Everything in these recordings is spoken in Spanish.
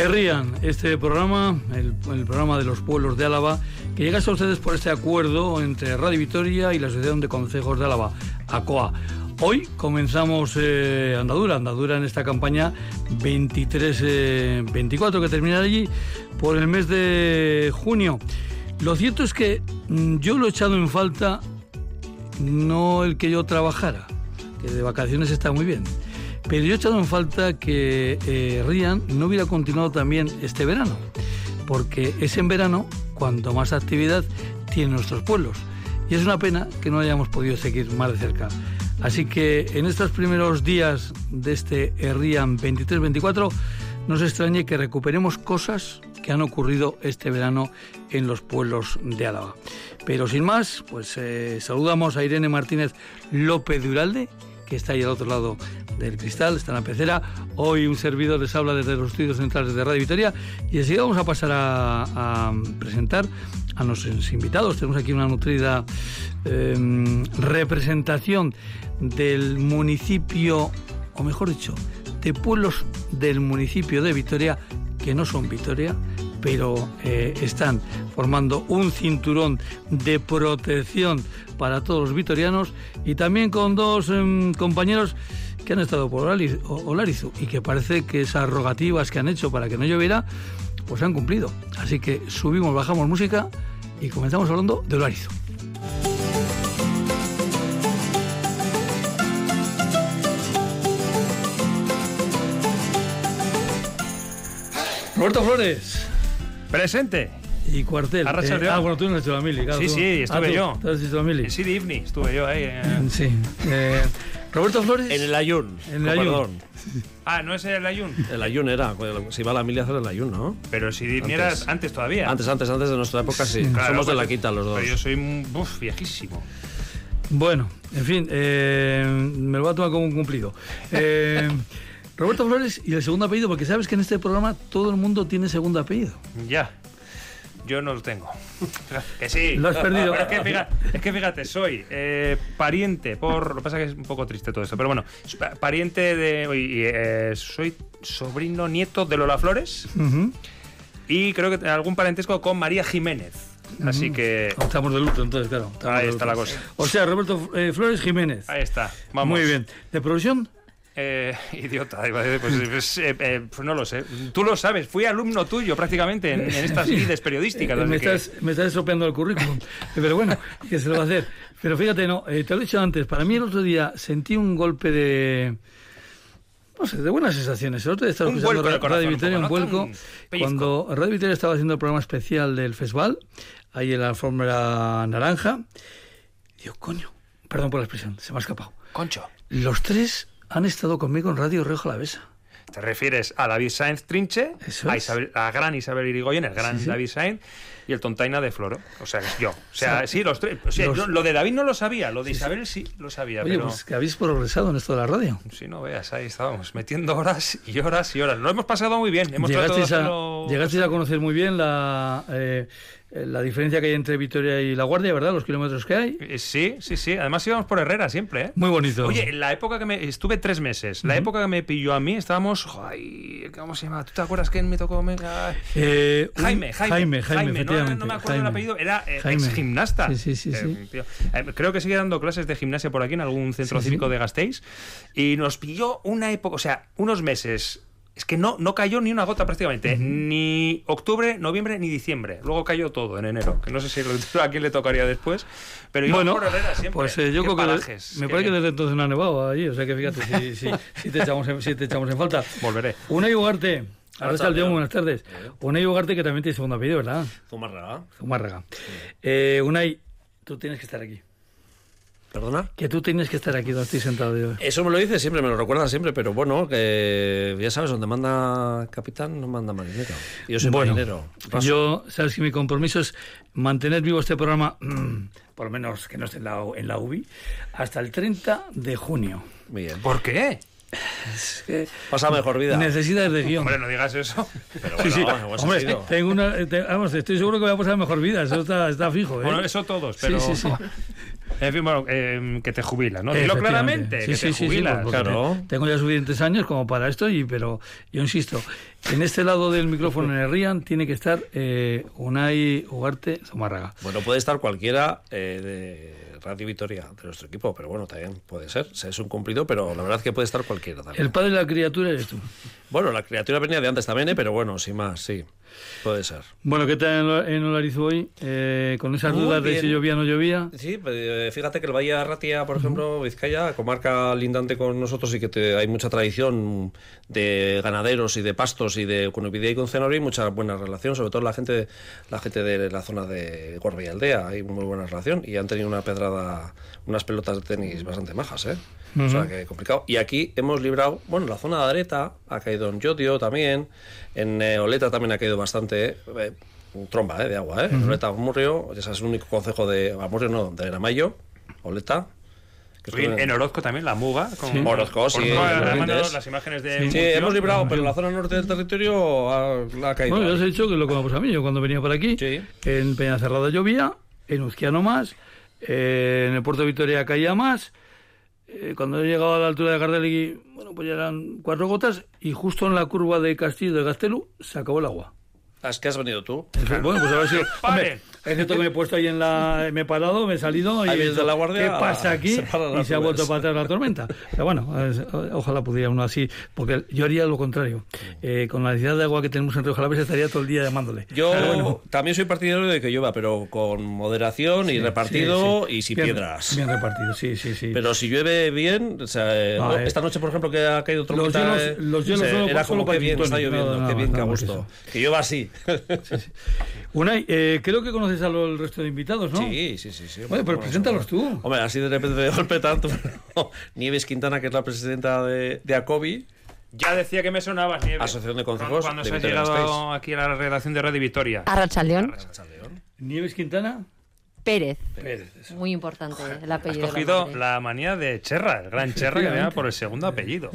Querrían este programa, el, programa de los pueblos de Álava, que llegase a ustedes por este acuerdo entre Radio Vitoria y la Asociación de Consejos de Álava, ACOA. Hoy comenzamos eh, andadura, andadura en esta campaña 23-24 eh, que terminará allí por el mes de junio. Lo cierto es que mm, yo lo he echado en falta, no el que yo trabajara, que de vacaciones está muy bien, pero yo he echado en falta que eh, Rian no hubiera continuado también este verano, porque es en verano cuanto más actividad tienen nuestros pueblos. Y es una pena que no hayamos podido seguir más de cerca. Así que en estos primeros días de este RIAN 23-24, nos extrañe que recuperemos cosas que han ocurrido este verano en los pueblos de Álava. Pero sin más, pues eh, saludamos a Irene Martínez López Duralde, que está ahí al otro lado del cristal, está en la pecera. Hoy un servidor les habla desde los estudios centrales de Radio Vitoria y así vamos a pasar a, presentar a nuestros invitados. Tenemos aquí una nutrida em, representación del municipio, o mejor dicho, de pueblos del municipio de Vitoria que no son Vitoria, pero eh, están formando un cinturón de protección para todos los vitorianos y también con dos em, compañeros que han estado por Olarizu y que parece que esas rogativas que han hecho para que no lloviera, pues han cumplido. Así que subimos, bajamos música y comenzamos hablando de Olarizu. Roberto Flores. Presente. Y cuartel. Eh, ah, bueno, tú no has hecho la mili, claro. Sí, sí, estuve ah, yo. ¿Tú has hecho la mili? Sí, Divni, estuve yo ahí. Eh. Sí. Eh, Roberto Flores. En el Ayun. En el Ayun. Ah, ¿no es el Ayun? El Ayun era, si va a la mili a hacer el Ayun, ¿no? Pero si Divni era antes todavía. Antes, antes, antes de nuestra época, sí. Somos de la quita los dos. Pero yo soy uf, viejísimo. Bueno, en fin, me lo voy a tomar como un cumplido. Eh, Roberto Flores y el segundo apellido, porque sabes que en este programa todo el mundo tiene segundo apellido. Ya. Yo no lo tengo. que sí. Lo has perdido. es, que fíjate, soy eh, pariente, por. Lo que pasa es que es un poco triste todo esto, pero bueno, pariente de. Eh, soy sobrino nieto de Lola Flores. Y creo que algún parentesco con María Jiménez. Así que. Estamos de luto, entonces, claro. Ahí está la cosa. O sea, Roberto eh, Flores Jiménez. Ahí está. Vamos. Muy bien. ¿De profesión? Eh, idiota, pues, pues, eh, eh, pues, no lo sé. Tú lo sabes, fui alumno tuyo prácticamente en, estas vidas periodísticas. me, estás, me estás estropeando el currículum. Pero bueno, ¿qué se lo va a hacer? Pero fíjate, no, te lo he dicho antes, para mí el otro día sentí un golpe de. No sé, de buenas sensaciones. El otro día estaba escuchando Radio, Vitoria, un, vuelco, cuando Radio Vitoria estaba haciendo el programa especial del festival, ahí en la alfombra naranja. Digo, coño, perdón por la expresión, se me ha escapado. Concho. Los tres han estado conmigo en Radio Rioja La Besa. Te refieres a David Sainz Trinche, a, a, gran Isabel Irigoyen, el gran David Sainz, y el Tontaina de Floro. O sea, yo. O sea, sí, los tres. lo de David no lo sabía, lo de Isabel sí, lo sabía. Oye, pues que habéis progresado en esto de la radio. Sí, no veas, ahí estábamos, metiendo horas y horas y horas. Lo hemos pasado muy bien. Hemos llegasteis, a, llegasteis a conocer muy bien la. Eh, la diferencia que hay entre Vitoria y La Guardia, ¿verdad? Los kilómetros que hay. Eh, sí, sí, sí. Además íbamos por Herrera siempre, ¿eh? Muy bonito. Oye, la época que me... Estuve tres meses. La época que me pilló a mí, estábamos... Ay, ¿Cómo se llama? ¿Tú te acuerdas quién me tocó? Eh, Jaime, Jaime. Jaime, Jaime, no, me acuerdo el apellido. Era ex gimnasta. Sí, sí, sí. creo que sigue dando clases de gimnasia por aquí en algún centro cívico de Gasteiz. Y nos pilló una época, o sea, unos meses es que no, no cayó ni una gota prácticamente, ni octubre, noviembre, ni diciembre. Luego cayó todo en enero, que no sé si a quién le tocaría después, pero bueno, por siempre. Pues eh, yo creo que me parece que desde entonces no ha nevado allí, o sea que fíjate, si, si, te, echamos en, si te echamos en falta. Volveré. Una Ugarte. Ahora está el día, buenas tardes. Unai Ugarte, que también tiene segundo apellido, ¿verdad? Zumárraga. Zumárraga. Eh, Unai, tú tienes que estar aquí. ¿Perdona? Que tú tienes que estar aquí donde estoy sentado yo. Eso me lo dice siempre, me lo recuerda siempre, pero bueno, que ya sabes, donde manda capitán no manda marinero. Yo soy marinero. Yo, sabes que mi compromiso es mantener vivo este programa, por lo menos que no esté en la, en la UBI, hasta el 30 de junio. Bien. ¿Por qué? Es que Pasa mejor vida. Necesidades de guion. Hombre, no digas eso. Pero bueno, sí, sí. Hombre, tengo una, vamos, estoy seguro que voy a pasar mejor vida. Eso está, está fijo. ¿eh? Bueno, eso todos, pero. Sí, sí, sí. En fin, bueno, eh, que te jubilas, ¿no? Dilo claramente, Sí, que sí, te jubilas. claro. te- Tengo ya suficientes años como para esto, y pero yo insisto, en este lado del micrófono en el RIAN tiene que estar eh, Unai Ugarte Zumárraga. Bueno, puede estar cualquiera eh, de Radio Vitoria, de nuestro equipo, pero bueno, también puede ser. Es un cumplido, pero la verdad es que puede estar cualquiera también. El padre de la criatura eres tú. Bueno, la criatura venía de antes también, ¿eh? pero bueno, sin más, sí. Puede ser. Bueno, ¿qué tal en Ola- en Olarizu hoy? Eh, con esas Muy dudas de si llovía o no llovía. Sí, pues, eh, fíjate que el Valle de Arratia, por ejemplo, Vizcaya, comarca lindante con nosotros y que te- hay mucha tradición de ganaderos y de pastos y de Cunubidia y con Cenori, y mucha buena relación, sobre todo la gente la gente de la zona de Gorbe y Aldea, hay muy buena relación y han tenido una pedrada, unas pelotas de tenis bastante majas, ¿eh? O sea, que complicado. Y aquí hemos librado, bueno, la zona de Areta ha caído en Yodio también, en eh, Oleta también ha caído bastante, eh, tromba, ¿eh? De agua, ¿eh? En Oleta, Amurrio, ese es el único concejo de Amurrio, no, de Aramayo, Oleta. En, en Orozco también, la muga. Con, Sí. Orozco, sí, Orozco, en las imágenes de. Sí, hemos librado, pero la zona norte del territorio ha, la ha caído. Bueno, ya os he dicho que lo conozco a mí. Yo cuando venía por aquí, Sí. en Peñacerrada llovía, en Uzquiano más, eh, en el puerto de Vitoria caía más. Eh, cuando he llegado a la altura de Gardelegui, bueno, pues ya eran cuatro gotas y justo en la curva de Castillo de Gastelu se acabó el agua. Es que has venido tú. Bueno, pues habrá sido. Pare. Hombre, es cierto que me he puesto ahí en la. Me he parado, me he salido y. Ahí he vienes dicho, de la guardia, ¿Qué pasa aquí? se paran Y se ha vuelto para atrás la tormenta. Pero bueno, ojalá pudiera uno así. Porque yo haría lo contrario. Eh, con la necesidad de agua que tenemos en Río Jalavesa estaría todo el día llamándole. Yo bueno, también soy partidario de que llueva, pero con moderación y repartido sí, sí. y sin Bien- piedras. Bien repartido, sí, sí, sí. Pero si llueve bien, o sea, eh, Ah, no, eh. esta noche, por ejemplo, que ha caído Los tormenta, hielos- eh, los hielos o sea, solo- era solo como que bien, está lloviendo, nada qué más, bien, nada a gusto. Que llueva así. Unai, eh, creo que conoces a el resto de invitados, ¿no? Sí, sí, sí. sí Bueno, Bueno, preséntalos tú. Hombre, así de repente de golpe tanto. pero Nieves Quintana, que es la presidenta de, de ACOBI. Ya decía que me sonabas, Nieves. Asociación de Concejos Cuando de se Vitoria llegado aquí a la redacción de Radio Vitoria. Arrachaldeón Nieves Quintana. Pérez. Pérez. eso. Muy importante el Has apellido. de la cogido la manía de Cherra, el gran Cherra que por el segundo apellido.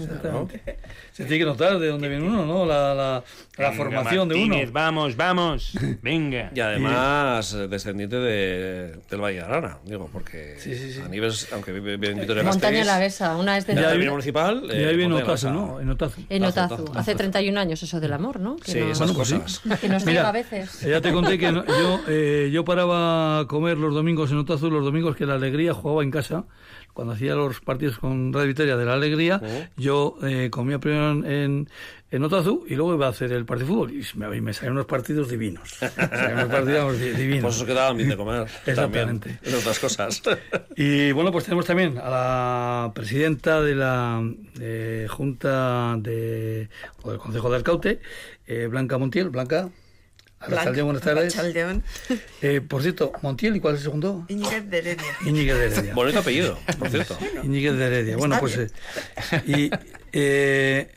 Se tiene que notar de dónde viene uno, ¿no? La, la, la Venga, formación de uno. Vamos, vamos. Venga. Y además, eh, descendiente de, del Valle de Arana, digo, porque Sí, sí, sí. a Nieves, aunque vive, vive en Vitoria Montaña Gasteiz, la Besa, una es de la municipal. Y ahí viene Montaña Otazu. ¿no? En Otazu. en Otazu. Hace 31 años eso del amor, ¿no? Que Sí, no- esas Bueno, pues sí. cosas. que nos Mira, a veces. Ya te conté que no- yo, eh, yo paraba a comer los domingos en Otazu, los domingos que la Alegría jugaba en casa. Cuando hacía los partidos con Radio Vitoria de la Alegría, yo eh, comía primero en, en, Otazu y luego iba a hacer el partido de fútbol. Y me, me salían unos partidos divinos. Unos partidos di- divinos. Pues eso quedaba bien de comer. Exactamente. También, en otras cosas. Y bueno, pues tenemos también a la presidenta de la eh, Junta de, o del Consejo de Alcaute, eh, Blanca Montiel. Blanca, Arrachaldeón, buenas tardes. Arrachaldeón. Eh, por cierto, Montiel, ¿y cuál es el segundo? Íñiguez de Heredia. Íñiguez de Heredia. Bonito apellido, por cierto. Íñiguez de Heredia. Bueno, pues. eh, y eh,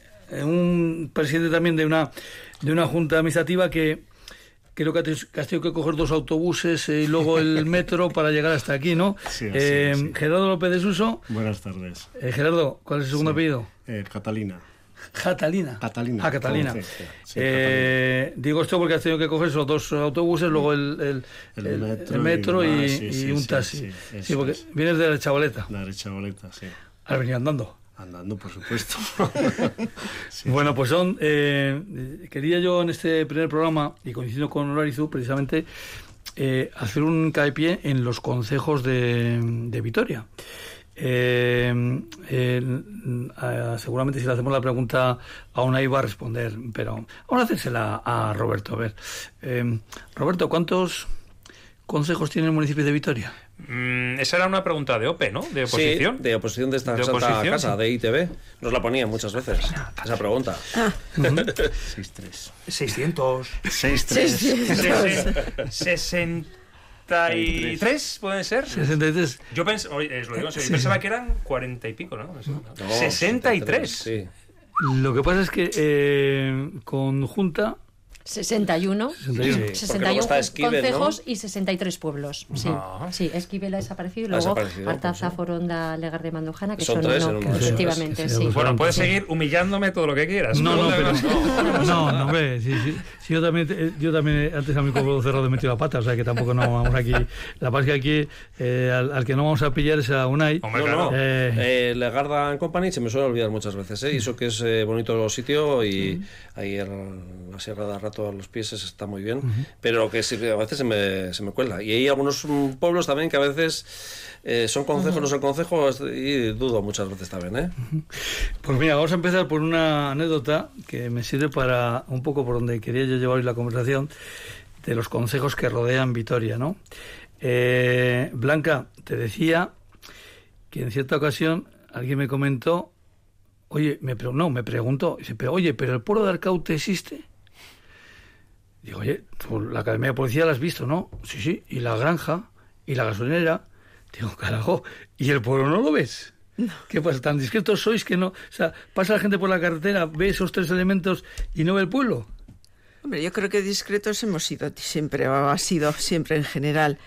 un presidente también de una, de una junta administrativa que creo que has tenido que coger dos autobuses eh, y luego el metro para llegar hasta aquí, ¿no? Sí, así Eh, es, sí. Gerardo López de Suso. Buenas tardes. Eh, Gerardo, ¿cuál es el segundo apellido? Eh, Catalina. Catalina. Catalina. Ah, Catalina. Sí, sí, sí, Eh, digo esto porque has tenido que coger esos dos autobuses, luego el, el, El el- metro el metro y, un taxi. sí, porque es. vienes de la chavaleta. La derecha boleta, sí. Has venido andando. Andando, por supuesto. Bueno, pues son. eh, quería yo en este primer programa, y coincido con Olarizu, precisamente, eh, hacer un caepié en los consejos de, de Vitoria. Eh, eh, eh, seguramente si le hacemos la pregunta a una iba a responder, pero vamos a hacérsela a Roberto. A ver, Eh, Roberto, ¿cuántos consejos tiene el municipio de Vitoria? Mm, esa era una pregunta de OPE, ¿no? De Sí, oposición. de oposición de esta ¿De santa oposición? casa, de ITV. Nos la ponían muchas veces, esa pregunta. 6-3. 600. 6-3. 63, ¿pueden ser? 63. Yo, pens oye, os lo digo yo pensaba que eran 40 y pico, ¿no? No, 63. Sí. Lo que pasa es que eh, con Junta 61, 61. Sí, porque 61 luego está Esquivel, ¿no? concejos y 63 pueblos. Sí, Ah. sí Esquivel ha desaparecido y luego Artaza, pues. Foronda, Legar de Mandujana, que Son son, tres uno, en uno. efectivamente, Sí, sí. sí, Bueno, puedes Sí. seguir humillándome todo lo que quieras. No, no, pero. no. No, no, hombre, sí, sí. Sí, yo también, eh, yo también antes a mi pueblo cerrado he metido la pata, o sea que tampoco no vamos aquí. La paz que aquí, eh, al, al que no vamos a pillar es a Unai. Hombre, No, no. Eh. Eh, Legarda and Company se me suele olvidar muchas veces, ¿eh? Y eso que es eh, bonito el sitio y ahí el- la Sierra de Rato a los pies está muy bien, pero que sí, a veces se me, se me cuela. Y hay algunos mm, pueblos también que a veces eh, son consejos, no son consejos y dudo muchas veces también, ¿eh? Pues mira, vamos a empezar por una anécdota que me sirve para un poco por donde quería yo llevar hoy la conversación de los consejos que rodean Vitoria, ¿no? Eh, Blanca, te decía que en cierta ocasión alguien me comentó, oye, me pre- no, me preguntó, dice, pero oye, pero el pueblo de Arcaute existe. Digo, oye, tú la Academia de Policía la has visto, ¿no? Sí, sí, y la granja, y la gasolinera. Digo, carajo, ¿y el pueblo no lo ves? ¿Qué pasa? ¿Tan discretos sois que no? O sea, pasa la gente por la carretera, ve esos tres elementos y no ve el pueblo. Hombre, yo creo que discretos hemos sido siempre, o ha sido siempre en general.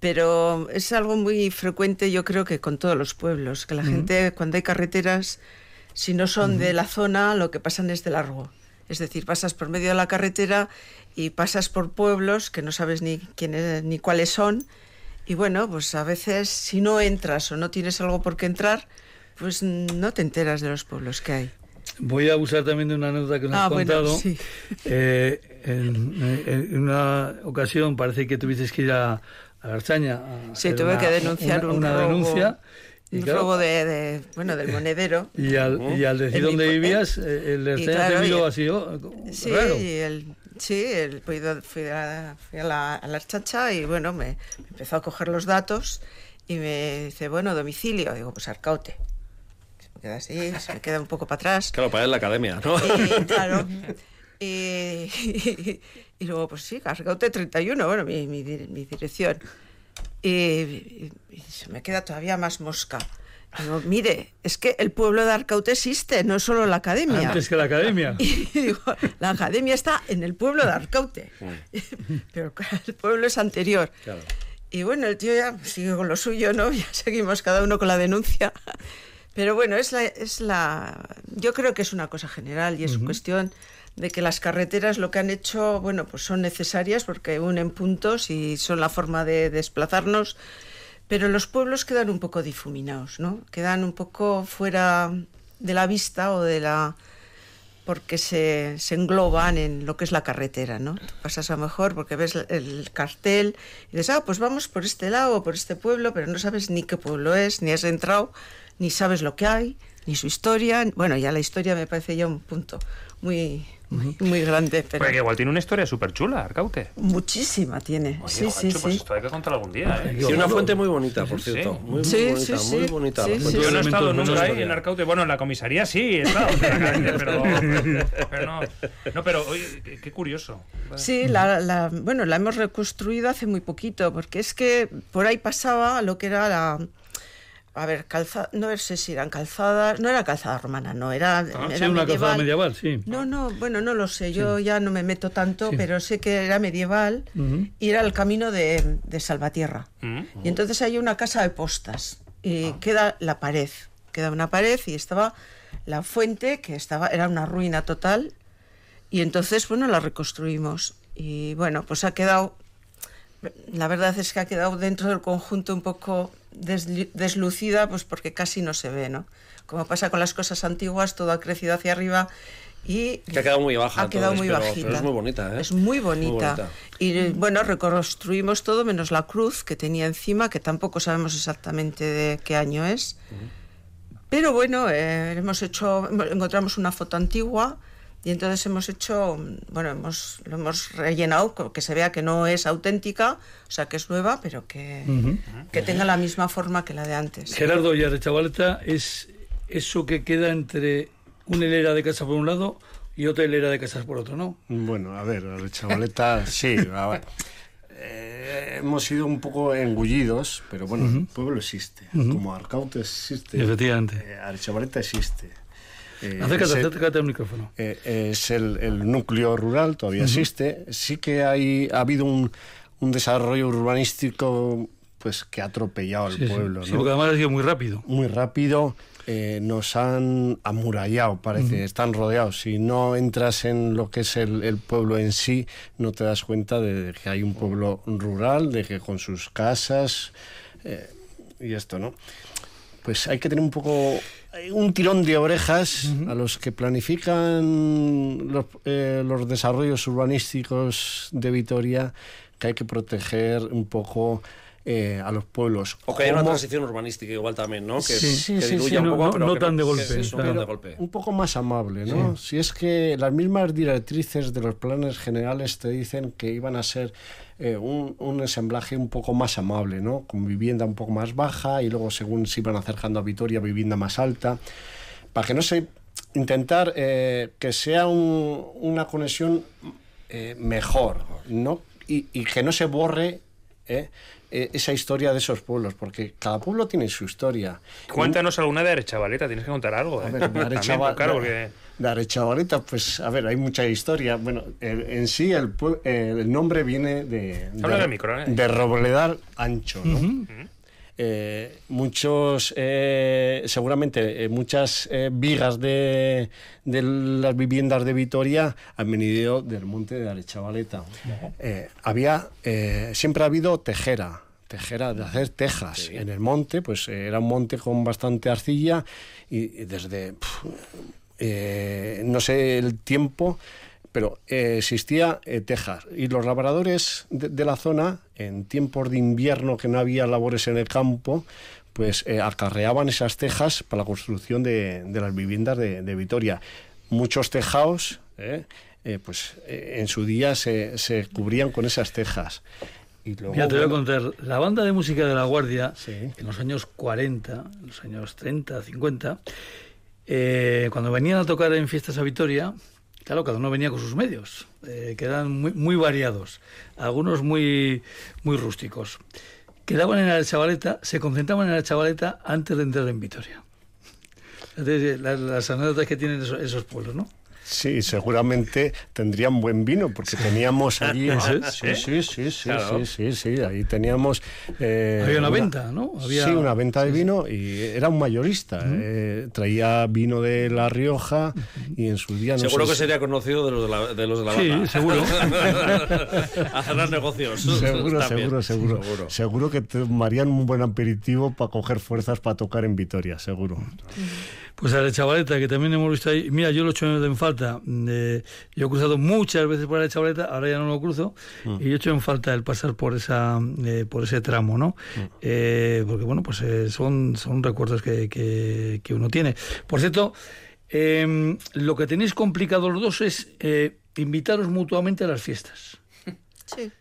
Pero es algo muy frecuente, yo creo que con todos los pueblos, que la gente, cuando hay carreteras, si no son de la zona, lo que pasan es de largo. Es decir, pasas por medio de la carretera y pasas por pueblos que no sabes ni quiénes ni cuáles son. Y bueno, pues a veces si no entras o no tienes algo por qué entrar, pues no te enteras de los pueblos que hay. Voy a abusar también de una anécdota que nos Ah, has bueno, contado. sí. Eh, en, en una ocasión parece que tuviste que ir a, a Archaña. a Sí, tuve una- que denunciar una, un una robo, denuncia. y un claro, robo de, de, bueno, del monedero. Y al, y al decir mi dónde vivías, eh, el Archaña claro, te miró y- así, oh, Sí, raro. y el, sí, el, fui, a, fui a la, a la chacha y bueno, me, me empezó a coger los datos y me dice, bueno, domicilio. Digo, pues Arcaute. Se me queda así, se me queda un poco para atrás. Claro, para él la academia, ¿no? Y, claro. Y, y luego, pues sí, Arcaute 31, bueno, mi, mi, mi dirección. Y se me queda todavía más mosca. Digo, mire, es que el pueblo de Arcaute existe, no solo la academia. Antes que la academia. Y digo, la academia está en el pueblo de Arcaute, pero el pueblo es anterior. Claro. Y bueno, el tío ya sigue con lo suyo, ¿no? Ya seguimos cada uno con la denuncia. Pero bueno, es la, es la, yo creo que es una cosa general y es cuestión de que las carreteras lo que han hecho, bueno, pues son necesarias porque unen puntos y son la forma de desplazarnos, pero los pueblos quedan un poco difuminados, ¿no? Quedan un poco fuera de la vista o de la porque se, se engloban en lo que es la carretera, ¿no? Tú pasas a lo mejor porque ves el cartel y dices, ah, pues vamos por este lado o por este pueblo, pero no sabes ni qué pueblo es, ni has entrado, ni sabes lo que hay, ni su historia. Bueno, ya la historia me parece ya un punto muy, muy, muy grande, pero Porque igual tiene una historia súper chula, Arcaute. muchísima tiene. Oye, sí, sí, pues sí. esto hay que contar algún día, ¿eh? Tiene una fuente muy bonita, por cierto. sí. Muy, muy Sí, bonita, sí, muy bonita. Yo no he estado nunca ahí en Arcaute. Bueno, en la comisaría sí, he estado, en la calle, pero, pero no. No, pero oye, qué, qué curioso. Sí, la, la- bueno, la hemos reconstruido hace muy poquito, porque es que por ahí pasaba lo que era la... A ver, calzada, no sé si eran calzadas, no era calzada romana, no, era, Sí, era una calzada medieval, sí. No, no, bueno, no lo sé, yo ya no me meto tanto, Sí. pero sé que era medieval y era el camino de, de Salvatierra. Mm. Y entonces hay una casa de postas y queda la pared, queda una pared y estaba la fuente que estaba era una ruina total y entonces bueno la reconstruimos y bueno pues ha quedado la verdad es que ha quedado dentro del conjunto un poco deslucida pues porque casi no se ve no como pasa con las cosas antiguas todo ha crecido hacia arriba y Que ha quedado muy baja. ha quedado muy pero- bajita. Pero es muy bonita, ¿eh? Es muy bonita. bonita. Y bueno, reconstruimos todo menos la cruz que tenía encima, que tampoco sabemos exactamente de qué año es. Pero bueno, eh, hemos hecho, encontramos una foto antigua y entonces hemos hecho, bueno, hemos, lo hemos rellenado, que se vea que no es auténtica, o sea, que es nueva, pero que, que tenga la misma forma que la de antes. Gerardo y Chavaleta es eso que queda entre una hilera de casas por un lado y otra hilera de casas por otro, ¿no? Bueno, a ver, la chavaleta, sí. a ver. Eh, hemos sido un poco engullidos, pero bueno, el pueblo existe. Como Arcaute existe, Efectivamente. eh, Arechavaleta existe. Eh, acércate, es acércate al micrófono. eh, es el, el núcleo rural, todavía existe. Sí que hay, ha habido un, un desarrollo urbanístico pues que ha atropellado al Sí, sí. pueblo. Sí, ¿no? porque además ha sido muy rápido. muy rápido. eh, nos han amurallado, parece, están rodeados. Si no entras en lo que es el, el pueblo en sí, no te das cuenta de que hay un pueblo rural, de que con sus casas eh, y esto, ¿no? Pues hay que tener un poco un tirón de orejas a los que planifican los, eh, los desarrollos urbanísticos de Vitoria, que hay que proteger un poco eh, a los pueblos. O que hay una transición urbanística igual también, ¿no? Que, Sí, sí, que sí, diluya sí, un no- poco, no- pero no que- tan de que golpe, es un claro. plan de golpe. un poco más amable, ¿no? Si es que las mismas directrices de los planes generales te dicen que iban a ser eh, un, un ensamblaje un poco más amable, ¿no? Con vivienda un poco más baja y luego según se iban acercando a Vitoria, vivienda más alta, para que no se intentar eh, que sea un- una conexión eh, mejor, ¿no? Y, y que no se borre eh, esa historia de esos pueblos, porque cada pueblo tiene su historia. Cuéntanos alguna de Arechavaleta, tienes que contar algo. A ver, de También, Arechaval- claro, porque... de Arechavaleta, pues a ver, hay mucha historia. Bueno, el- en sí el, nombre viene de, Habla de, del micro, ¿eh? de Robledar Ancho, ¿no? Eh, muchos, eh, seguramente eh, muchas eh, vigas de, de las viviendas de Vitoria han venido del monte de Arechavaleta. Eh, había, eh, siempre ha habido tejera, tejera de hacer tejas en el monte, pues eh, era un monte con bastante arcilla y, y desde, eh, no sé el tiempo, pero eh, existía eh, Texas. Y los labradores de, de la zona, en tiempos de invierno que no había labores en el campo, pues eh, acarreaban esas tejas para la construcción de, de las viviendas de, de Vitoria. Muchos tejados, pues en su día se, se cubrían con esas tejas. Y luego, Mira, te voy a contar. La banda de música de La Guardia, Sí. en los años 40, en los años 30, 50, eh, cuando venían a tocar en fiestas a Vitoria, claro, cada uno venía con sus medios, eh, que eran muy, muy variados, algunos muy, muy rústicos. Quedaban en la chavaleta, se concentraban en la chavaleta antes de entrar en Vitoria. Entonces, las, anécdotas que tienen esos pueblos, ¿no? Sí, seguramente tendrían buen vino porque teníamos allí. ¿Eso es? Sí, sí, sí, sí, Claro. sí, sí, sí, ahí teníamos. eh, Había una venta, ¿no? Había- Sí, una venta de vino y era un mayorista. eh, traía vino de La Rioja y en su día no Seguro sé que si- sería conocido de los de la, de los de la Sí, banda. seguro. a cerrar negocios. Seguro, seguro, seguro, Seguro. seguro. que tomarían un buen aperitivo para coger fuerzas para tocar en Vitoria, seguro. Pues a la chavaleta, que también hemos visto ahí. Mira, yo lo he hecho en falta. eh, yo he cruzado muchas veces por la chavaleta, ahora ya no lo cruzo. Y yo he hecho en falta el pasar por esa eh, por ese tramo, ¿no? Eh, porque, bueno, pues eh, son, son recuerdos que, que, que uno tiene. Por cierto, eh, lo que tenéis complicado los dos es eh, invitaros mutuamente a las fiestas. Sí.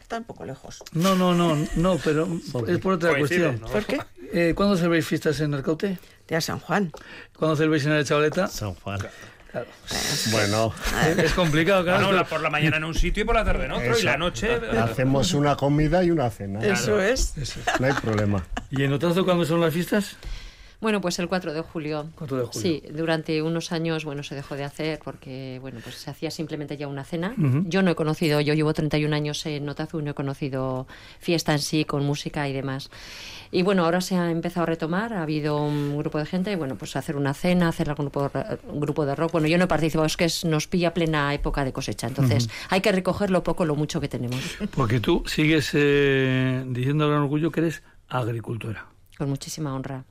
Está un poco lejos. No, no, no, no, pero es por otra Coinciden, cuestión. ¿no? ¿Por qué? Eh, ¿Cuándo celebráis fiestas en Arcaute? De a San Juan. ¿Cuándo celebráis en la chavaleta? San Juan. Claro. Bueno, Es complicado, claro. Bueno, por la mañana en un sitio y por la tarde en otro, y Eso. la noche... hacemos una comida y una cena. Eso es. No hay problema. ¿Y en Otrazo cuándo son las fiestas? Bueno, pues el 4 de julio. 4 de julio. Sí, durante unos años, bueno, se dejó de hacer porque, bueno, pues se hacía simplemente ya una cena. Yo no he conocido, yo llevo 31 años en Otazu y no he conocido fiesta en sí con música y demás. Y bueno, ahora se ha empezado a retomar, ha habido un grupo de gente, bueno, pues hacer una cena, hacer algún grupo, un grupo de rock. Bueno, yo no he participado, es que es- nos pilla plena época de cosecha, entonces hay que recoger lo poco, lo mucho que tenemos, Porque tú sigues eh, diciendo con orgullo que eres agricultora. con muchísima honra.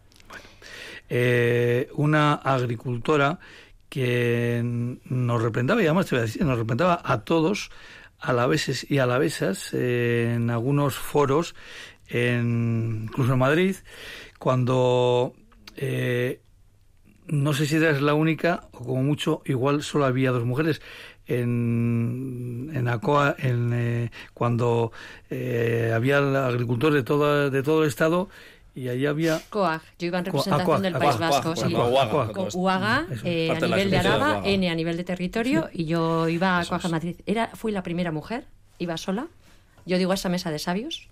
Eh, una agricultora que nos representaba, y además te voy a decir, nos representaba a todos, alaveses y alavesas, eh, en algunos foros, en, incluso en Madrid, cuando eh, no sé si eras la única, o como mucho, igual solo había dos mujeres. En, en ACOA, en, eh, cuando eh, había agricultores de todo, de todo el estado, y allí había COAG, yo iba en representación Acoag, del Acoag, País Vasco, sí. UAGA eh, a nivel de Araba. N a nivel de territorio, y yo iba a Coaja Madrid. Era, fui la primera mujer, iba sola. Yo digo a esa mesa de sabios.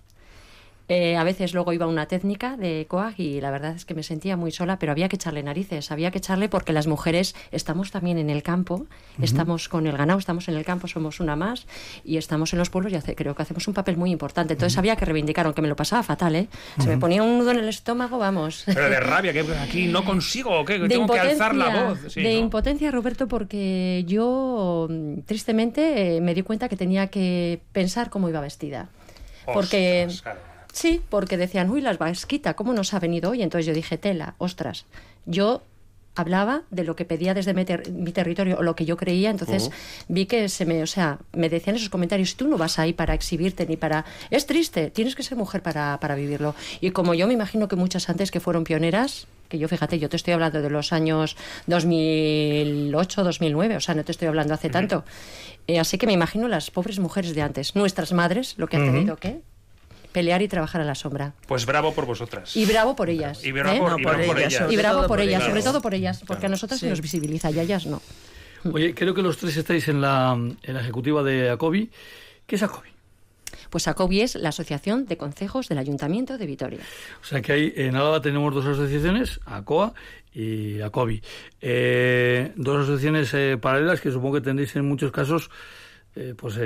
Eh, a veces luego iba una técnica de COAG y la verdad es que me sentía muy sola, pero había que echarle narices, había que echarle porque las mujeres estamos también en el campo, estamos con el ganado, estamos en el campo, somos una más y estamos en los pueblos y hace, creo que hacemos un papel muy importante. Entonces había que reivindicar, aunque me lo pasaba fatal, ¿eh? Se me ponía un nudo en el estómago, vamos. Pero de rabia, que aquí no consigo, que tengo que alzar la voz. de impotencia, Roberto, porque yo mm, tristemente eh, me di cuenta que tenía que pensar cómo iba vestida. Porque Sí, porque decían, uy, las vasquita, ¿cómo nos ha venido hoy? Entonces yo dije, tela, ostras. Yo hablaba de lo que pedía desde mi, territorio o lo que yo creía, entonces vi que se me, o sea, me decían esos comentarios, tú no vas ahí para exhibirte ni para... Es triste, tienes que ser mujer para, para vivirlo. Y como yo me imagino que muchas antes que fueron pioneras, que yo fíjate, yo te estoy hablando de los años 2008, 2009, o sea, no te estoy hablando hace tanto. Eh, así que me imagino las pobres mujeres de antes, nuestras madres, lo que han tenido que pelear y trabajar a la sombra. Pues bravo por vosotras. Y bravo por ellas. Y bravo, por, ellas. Y bravo por ellas, sobre todo por ellas, porque a nosotras se nos visibiliza y a ellas no. Oye, creo que los tres estáis en la, en la ejecutiva de ACOBI. ¿Qué es ACOBI? Pues ACOBI es la Asociación de Concejos del Ayuntamiento de Vitoria. O sea que ahí en Álava tenemos dos asociaciones, ACOA y ACOBI. Eh, dos asociaciones eh, paralelas que supongo que tendréis en muchos casos eh, pues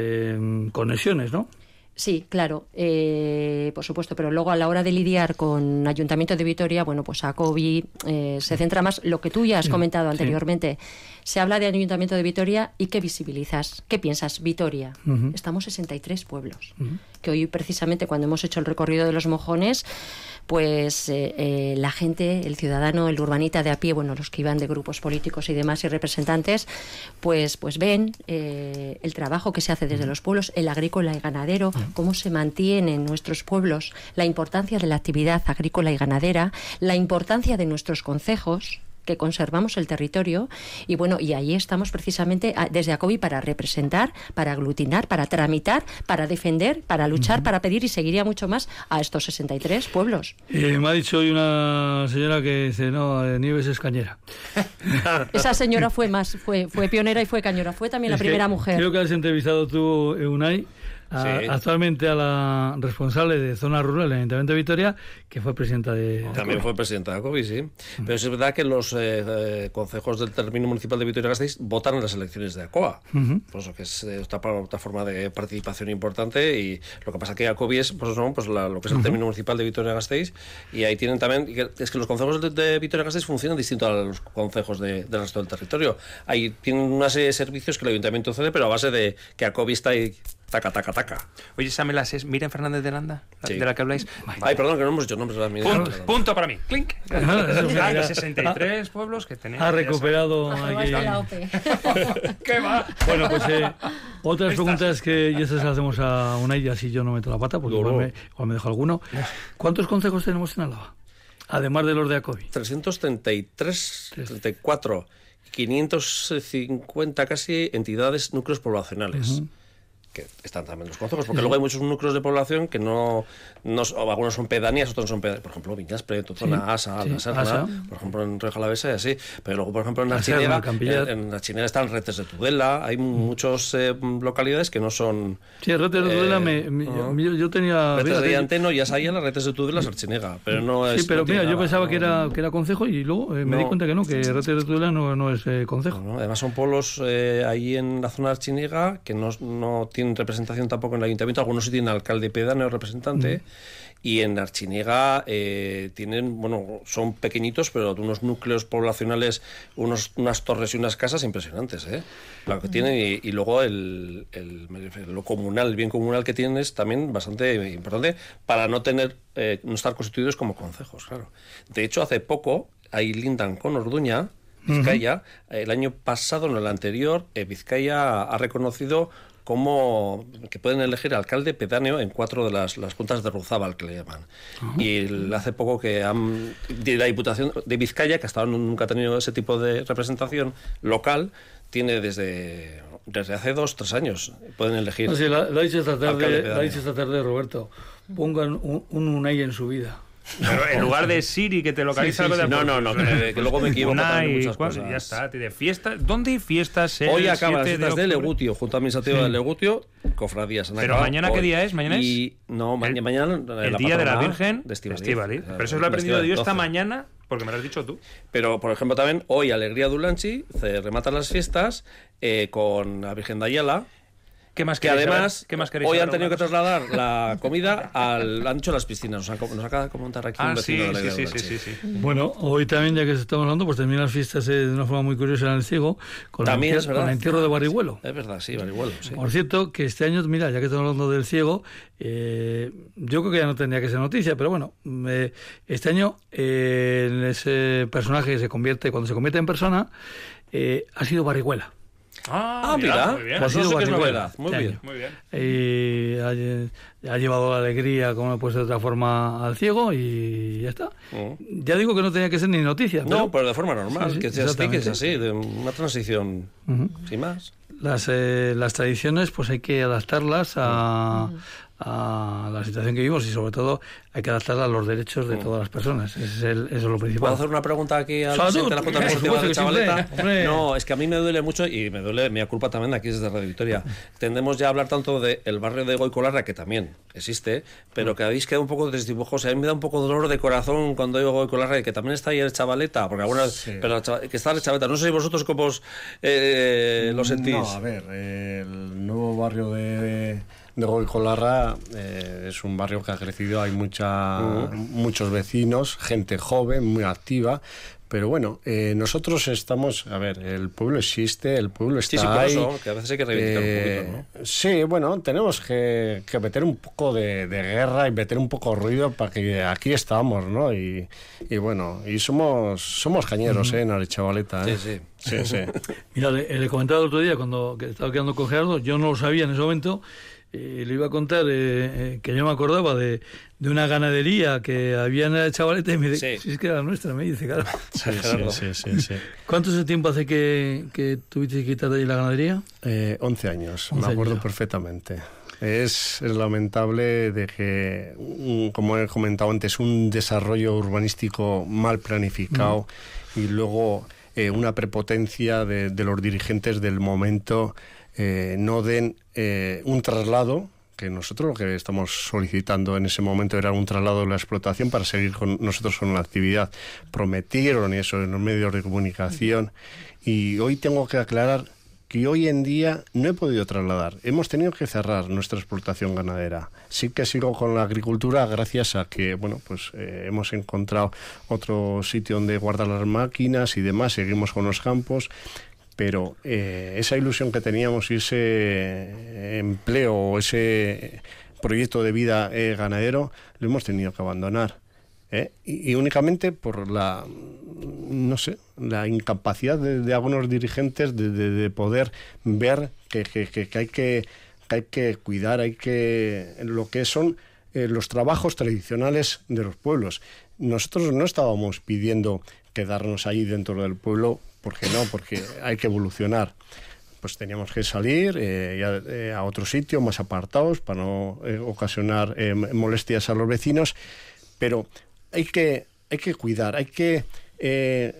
conexiones, ¿no? Sí, claro, eh, por supuesto, pero luego a la hora de lidiar con Ayuntamiento de Vitoria, bueno, pues a eh, se centra más lo que tú ya has comentado anteriormente. Se habla de Ayuntamiento de Vitoria y ¿qué visibilizas? ¿Qué piensas? Vitoria. Estamos 63 pueblos, que hoy precisamente cuando hemos hecho el recorrido de los mojones, pues eh, eh, la gente, el ciudadano, el urbanita de a pie, bueno, los que iban de grupos políticos y demás y representantes, pues, pues ven eh, el trabajo que se hace desde los pueblos, el agrícola y ganadero, cómo se mantiene en nuestros pueblos, la importancia de la actividad agrícola y ganadera, la importancia de nuestros concejos, que conservamos el territorio y bueno, y ahí estamos precisamente ah, desde ACOBI para representar, para aglutinar, para tramitar, para defender, para luchar, para pedir y seguiría mucho más a estos 63 pueblos. Eh, me ha dicho hoy una señora que dice, no, eh, Nieves es cañera. Esa señora fue más, fue, fue pionera y fue cañera, fue también la primera mujer. Creo que has entrevistado tú, Unai, actualmente a la responsable de zona rural del Ayuntamiento de Vitoria, que fue presidenta de... También fue presidenta de COVID, sí. Pero es verdad que los eh, eh, consejos del término municipal de Vitoria-Gasteiz votan en las elecciones de ACOA, por eso que es eh, otra, otra, forma de participación importante y lo que pasa es que ACOBI es pues, no, pues lo que es el término municipal de Vitoria-Gasteiz y ahí tienen también... Es que los consejos de, Vitoria-Gasteiz funcionan distinto a los consejos del resto del territorio. Ahí tienen una serie de servicios que el Ayuntamiento cede, pero a base de que ACOBI está ahí Taca, taca, taca. Oye, esa me las es Miren Fernández de Landa, de la que habláis. Ay, perdón, que no hemos dicho nombres. Punto, punto para mí. Clink. Hay 63 pueblos que tenemos. Ha recuperado aquí. ¿Qué va? Bueno, pues eh, otras preguntas que ya se las hacemos a una y así yo no meto la pata, porque igual me, igual me dejo alguno. ¿Cuántos consejos tenemos en Álava? Además de los de ACOBI. 333, 34, 550 casi entidades, núcleos poblacionales que están también los consejos, porque luego hay muchos núcleos de población que no, no algunos son pedanías, otros son pedanías, por ejemplo, Viñas Preto, zona Asa, la Serna, por ejemplo, en Reja la Besa y así, pero luego, por ejemplo, en la Chinera, en, la Chinera están redes de Tudela, hay muchas eh, localidades que no son... Sí, redes de Tudela, me, yo, tenía... Redes de Anteno ya sabían las redes de Tudela, Sarchinega, pero no es... Sí, pero mira, yo pensaba que era, que era concejo y luego eh, me di cuenta que no, que redes de Tudela no, no es eh, concejo. además son pueblos ahí en la zona de Archinega que no, no tienen representación tampoco en el ayuntamiento, algunos sí tienen alcalde pedáneo representante. Y en Archiniega eh, tienen, bueno, son pequeñitos, pero unos núcleos poblacionales, unos, unas torres y unas casas impresionantes, ¿eh? Lo que tienen, y, luego el, lo comunal, el bien comunal que tienen es también bastante importante para no tener, eh, no estar constituidos como concejos, claro. De hecho, hace poco, ahí lindan con Orduña, Vizcaya, el año pasado, en el anterior, eh, Vizcaya ha reconocido como que pueden elegir alcalde pedáneo en cuatro de las, las juntas de Ruzábal, que le llaman. Y hace poco que han, de la Diputación de Vizcaya, que hasta ahora nunca ha tenido ese tipo de representación local, tiene desde, desde hace dos, tres años. Pueden elegir. sí, la, dicho esta tarde, esta tarde, Roberto. Pongan un, un UNAI en su vida. Pero en lugar de Siri que te localiza Sí, sí, algo de sí. No, no, no, que- que luego me equivoco también muchas cosas. Ya está, de fiesta. ¿Dónde hay fiestas? Hoy acaban las 7 fiestas de octubre? Legutio, junto a administrativo de Legutio, cofradías. han Pero mañana, ¿qué hoy. día es? ¿Mañana es? Y, no, ma- El- mañana El día de la Virgen de. Claro, Pero eso lo he aprendido yo esta 12. mañana porque me lo has dicho tú. Pero, por ejemplo, también hoy Alegría Dulanchi se rematan las fiestas eh, con la Virgen de Ayala. ¿Qué más Que queréis además saber? ¿Qué más queréis hoy han tenido que trasladar la comida al. Han hecho las piscinas. Nos, han, nos acaba de comentar aquí un Ah, sí, vecino de sí, Alegría sí, sí, sí, sí. Bueno, hoy también, ya que estamos hablando, pues terminan las fiestas eh, de una forma muy curiosa en el ciego, con, También el, es con el entierro de Barriguelo. Es verdad, sí, Barihuelo, sí. Por cierto, que este año, mira, ya que estamos hablando del ciego, eh, yo creo que ya no tendría que ser noticia, pero bueno, eh, este año eh, ese personaje que se convierte, cuando se convierte en persona, eh, ha sido Barriguela. Ah, Ah, mira, bien. pues no sé qué es novedad. Muy este bien. Muy bien. Y ha, ha llevado la alegría, como puede ser de otra forma, al ciego y ya está. Mm. Ya digo que no tenía que ser ni noticia. No, pero de forma normal, Sí, sí, que sea así, que exactamente. sea así, de una transición sin más. las, eh, las tradiciones pues hay que adaptarlas a, a la situación que vivimos y sobre todo hay que adaptarlas a los derechos de todas las personas. Ese es el- eso es lo principal. ¿Puedo hacer una pregunta aquí al presidente de la Junta de sí, Chavaleta? No, es que a mí me duele mucho y me duele mi culpa también de aquí desde Radio Victoria. Tendemos ya a hablar tanto del barrio de Goicolarra, que también existe, pero que habéis quedado un poco desdibujos. A mí me da un poco de dolor de corazón cuando digo Goicolarra y que también está ahí el Chavaleta, porque algunas, pero el Chava- que está el Chavaleta. No sé si vosotros cómo os, eh, lo sentís. No, a ver, el nuevo barrio de, de Goicolarra eh, es un barrio que ha crecido, hay mucha, muchos vecinos, gente joven, muy activa. Pero bueno, eh, nosotros estamos, a ver, el pueblo existe, el pueblo está Sí, sí, por ahí. eso, que a veces hay que reivindicar un Eh, poquito, Sí, bueno, tenemos que, que meter un poco de, de guerra y meter un poco de ruido para que aquí estamos, ¿no? Y, y bueno, y somos somos cañeros, ¿eh? En Arechavaleta, ¿eh? Sí, sí. Sí, Mira, le, le comentaba el otro día cuando estaba quedando con Gerardo, yo no lo sabía en ese momento, eh, le iba a contar eh, eh, que yo me acordaba de, de una ganadería que había en el chavaleta y me dice, Sí. si es que era nuestra, me dice, claro. sí, sí, sí, sí, sí. ¿Cuánto tiempo hace que, que tuviste que quitar de ahí la ganadería? Eh, 11 años, 11 me acuerdo años. perfectamente. Es, es lamentable de que, un- como he comentado antes, un desarrollo urbanístico mal planificado y luego eh, una prepotencia de, de los dirigentes del momento eh, no den eh, un traslado que nosotros lo que estamos solicitando en ese momento era un traslado de la explotación para seguir con nosotros con la actividad. Prometieron eso en los medios de comunicación y hoy tengo que aclarar que hoy en día no he podido trasladar. Hemos tenido que cerrar nuestra explotación ganadera. Sí que sigo con la agricultura gracias a que, bueno, pues eh, hemos encontrado otro sitio donde guardar las máquinas y demás. Seguimos con los campos. Pero eh, esa ilusión que teníamos y ese empleo o ese proyecto de vida eh, ganadero lo hemos tenido que abandonar. ¿eh? Y, únicamente por la, no sé, la incapacidad de, algunos dirigentes de, de- de poder ver que, hay que, hay que cuidar, hay que lo que son eh, los trabajos tradicionales de los pueblos. Nosotros no estábamos pidiendo quedarnos ahí dentro del pueblo, porque no, porque hay que evolucionar. Pues teníamos que salir eh, eh, a otro sitio más apartados para no eh, ocasionar molestias a los vecinos, pero hay que, hay que cuidar, hay que... en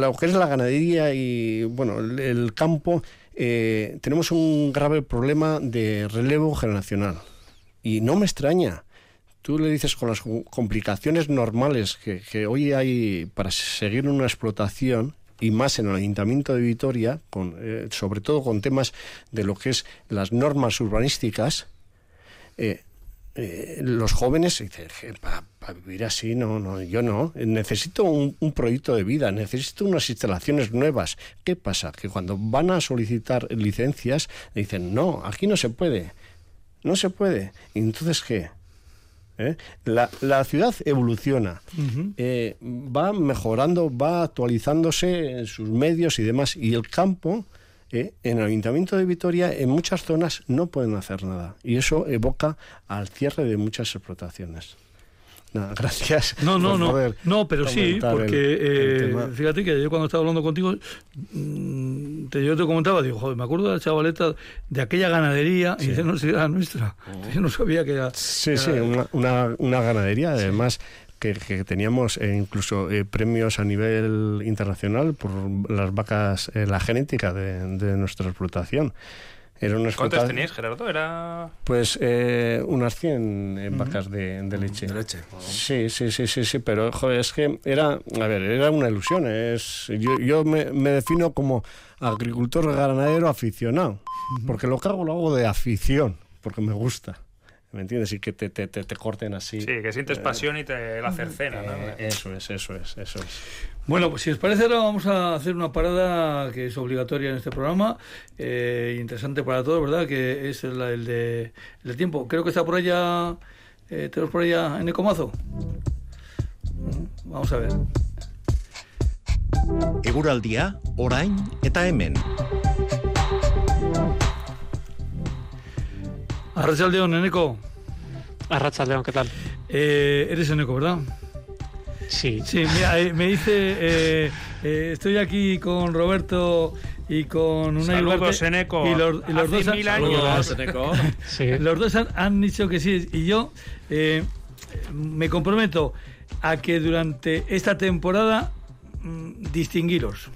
lo que es la ganadería y bueno el, campo tenemos un grave problema de relevo generacional. Y no me extraña tú le dices con las co- complicaciones normales que, hoy hay para seguir una explotación y más en el Ayuntamiento de Vitoria, con, eh, sobre todo con temas de lo que es las normas urbanísticas, eh, eh, los jóvenes dicen, para vivir así, no, no, yo no, necesito un, un proyecto de vida, necesito unas instalaciones nuevas. ¿Qué pasa? Que cuando van a solicitar licencias, dicen, no, aquí no se puede, no se puede. ¿Y entonces qué? ¿Eh? La, la ciudad evoluciona, eh, va mejorando, va actualizándose en sus medios y demás, y el campo, eh, en el Ayuntamiento de Vitoria, en muchas zonas no pueden hacer nada, y eso evoca al cierre de muchas explotaciones. Nada, gracias. No, no, por no. No, pero sí, el- porque el eh, fíjate que yo cuando estaba hablando contigo mm, te, yo te comentaba, digo, joder, me acuerdo de la chavaleta de aquella ganadería, y dice, no, si era nuestra. Oh. Yo no sabía que era... Sí, sí, una, una, una ganadería, además que, que teníamos eh, incluso eh, premios a nivel internacional por las vacas, eh, la genética de, de nuestra explotación. Era una ¿Cuántas teníais, Gerardo? Era... Pues eh, unas 100 eh, vacas de, de leche. De leche. Sí, sí, sí, sí, sí, pero joder, es que era, a ver, era una ilusión. Es, yo yo me, me defino como agricultor ganadero aficionado, porque lo que hago lo hago de afición, porque me gusta. ¿Me entiendes? Y que te, te, te, te corten así. Sí, que sientes pasión y te la cercena, ¿no? Eh, eso es, eso es, eso es. Bueno, pues si os parece ahora vamos a hacer una parada que es obligatoria en este programa, eh, interesante para todos, ¿verdad? Que es el, el de, el de tiempo. Creo que está por allá, eh, tenemos por allá en Ecomazo. Mm, Vamos a ver. Eguraldia, orain eta hemen. Arrachaldeón, Eneco. Arrachaldeón, ¿qué tal? Eh, eres Eneco, ¿verdad? Sí. Sí, mira, eh, me dice, eh, eh, estoy aquí con Roberto y con una Saludos, Eneco. Y los, y los Hace dos han- mil años. Saludos, Eneco. sí. Los dos han, han dicho que sí y yo eh, me comprometo a que durante esta temporada mm, distinguiros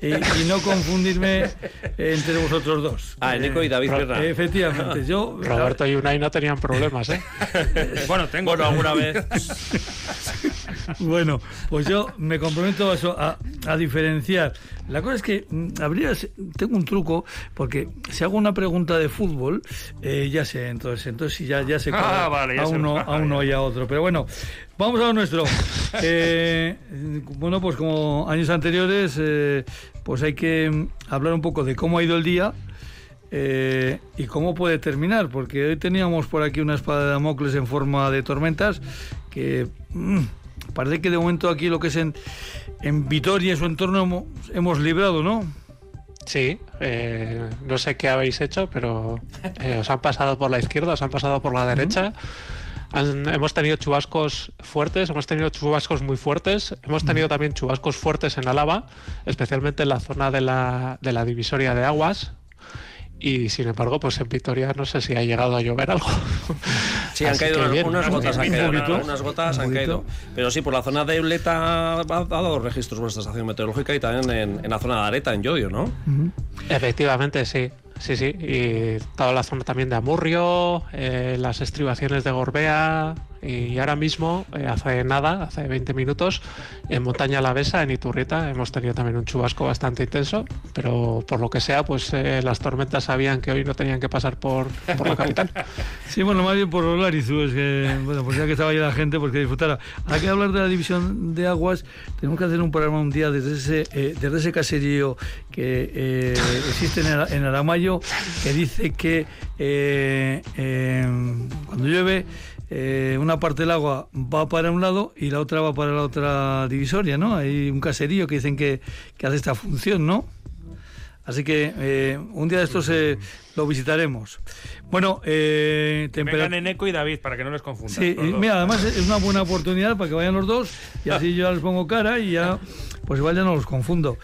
y, y no confundirme entre vosotros dos. Ah, Eneco y David Eh, Pierna. Efectivamente, yo Roberto y Unai no tenían problemas, ¿eh? Bueno, tengo... Bueno, alguna vez. Bueno, pues yo me comprometo a, eso, a, a diferenciar. La cosa es que mm, habría, tengo un truco, porque si hago una pregunta de fútbol, eh, ya sé, entonces, entonces ya, ya sé Ah, vale, ya a, uno, a uno y a otro. Pero bueno, vamos a lo nuestro. Eh, bueno, pues como años anteriores, eh, pues hay que mm, hablar un poco de cómo ha ido el día. eh, y cómo puede terminar, porque hoy teníamos por aquí una espada de Damocles en forma de tormentas que mm, parece que de momento aquí lo que es en, en Vitoria y su entorno hemos, hemos librado, ¿no? Sí, eh, no sé qué habéis hecho, pero eh, os han pasado por la izquierda, os han pasado por la derecha. Han- hemos tenido chubascos fuertes, hemos tenido chubascos muy fuertes, hemos tenido también chubascos fuertes en Álava, especialmente en la zona de la, de la divisoria de aguas. Y sin embargo, pues en Vitoria no sé si ha llegado a llover algo. Sí, han caído bien. unas gotas, han caído, unas gotas han caído. Pero sí, por la zona de Euleta ha, dado registros vuestra estación meteorológica y también en, en la zona de Areta, en Llodio, ¿no? Efectivamente, sí. Sí, sí. Y toda la zona también de Amurrio, eh, las estribaciones de Gorbea. Y ahora mismo, eh, hace nada, hace 20 minutos, en Montaña Alavesa, en Iturrieta, hemos tenido también un chubasco bastante intenso. Pero por lo que sea, pues eh, las tormentas sabían que hoy no tenían que pasar por, por la capital. Sí, bueno, más bien por los Larizu, es que, bueno, pues ya que estaba ahí la gente, pues que disfrutara. Ahora que hablar de la división de aguas, tenemos que hacer un programa un día desde ese, eh, desde ese caserío que eh, existe en, en Aramayo, que dice que cuando llueve, eh, una parte del agua va para un lado y la otra va para la otra divisoria, ¿no? Hay un caserío que dicen que, que hace esta función, ¿no? Así que eh, un día de estos eh, lo visitaremos. Bueno, eh, Que tempera- vengan Eneco y David, para que no les confundas. Sí, mira, además es una buena oportunidad para que vayan los dos y así yo ya les pongo cara y ya, pues igual ya no los confundo.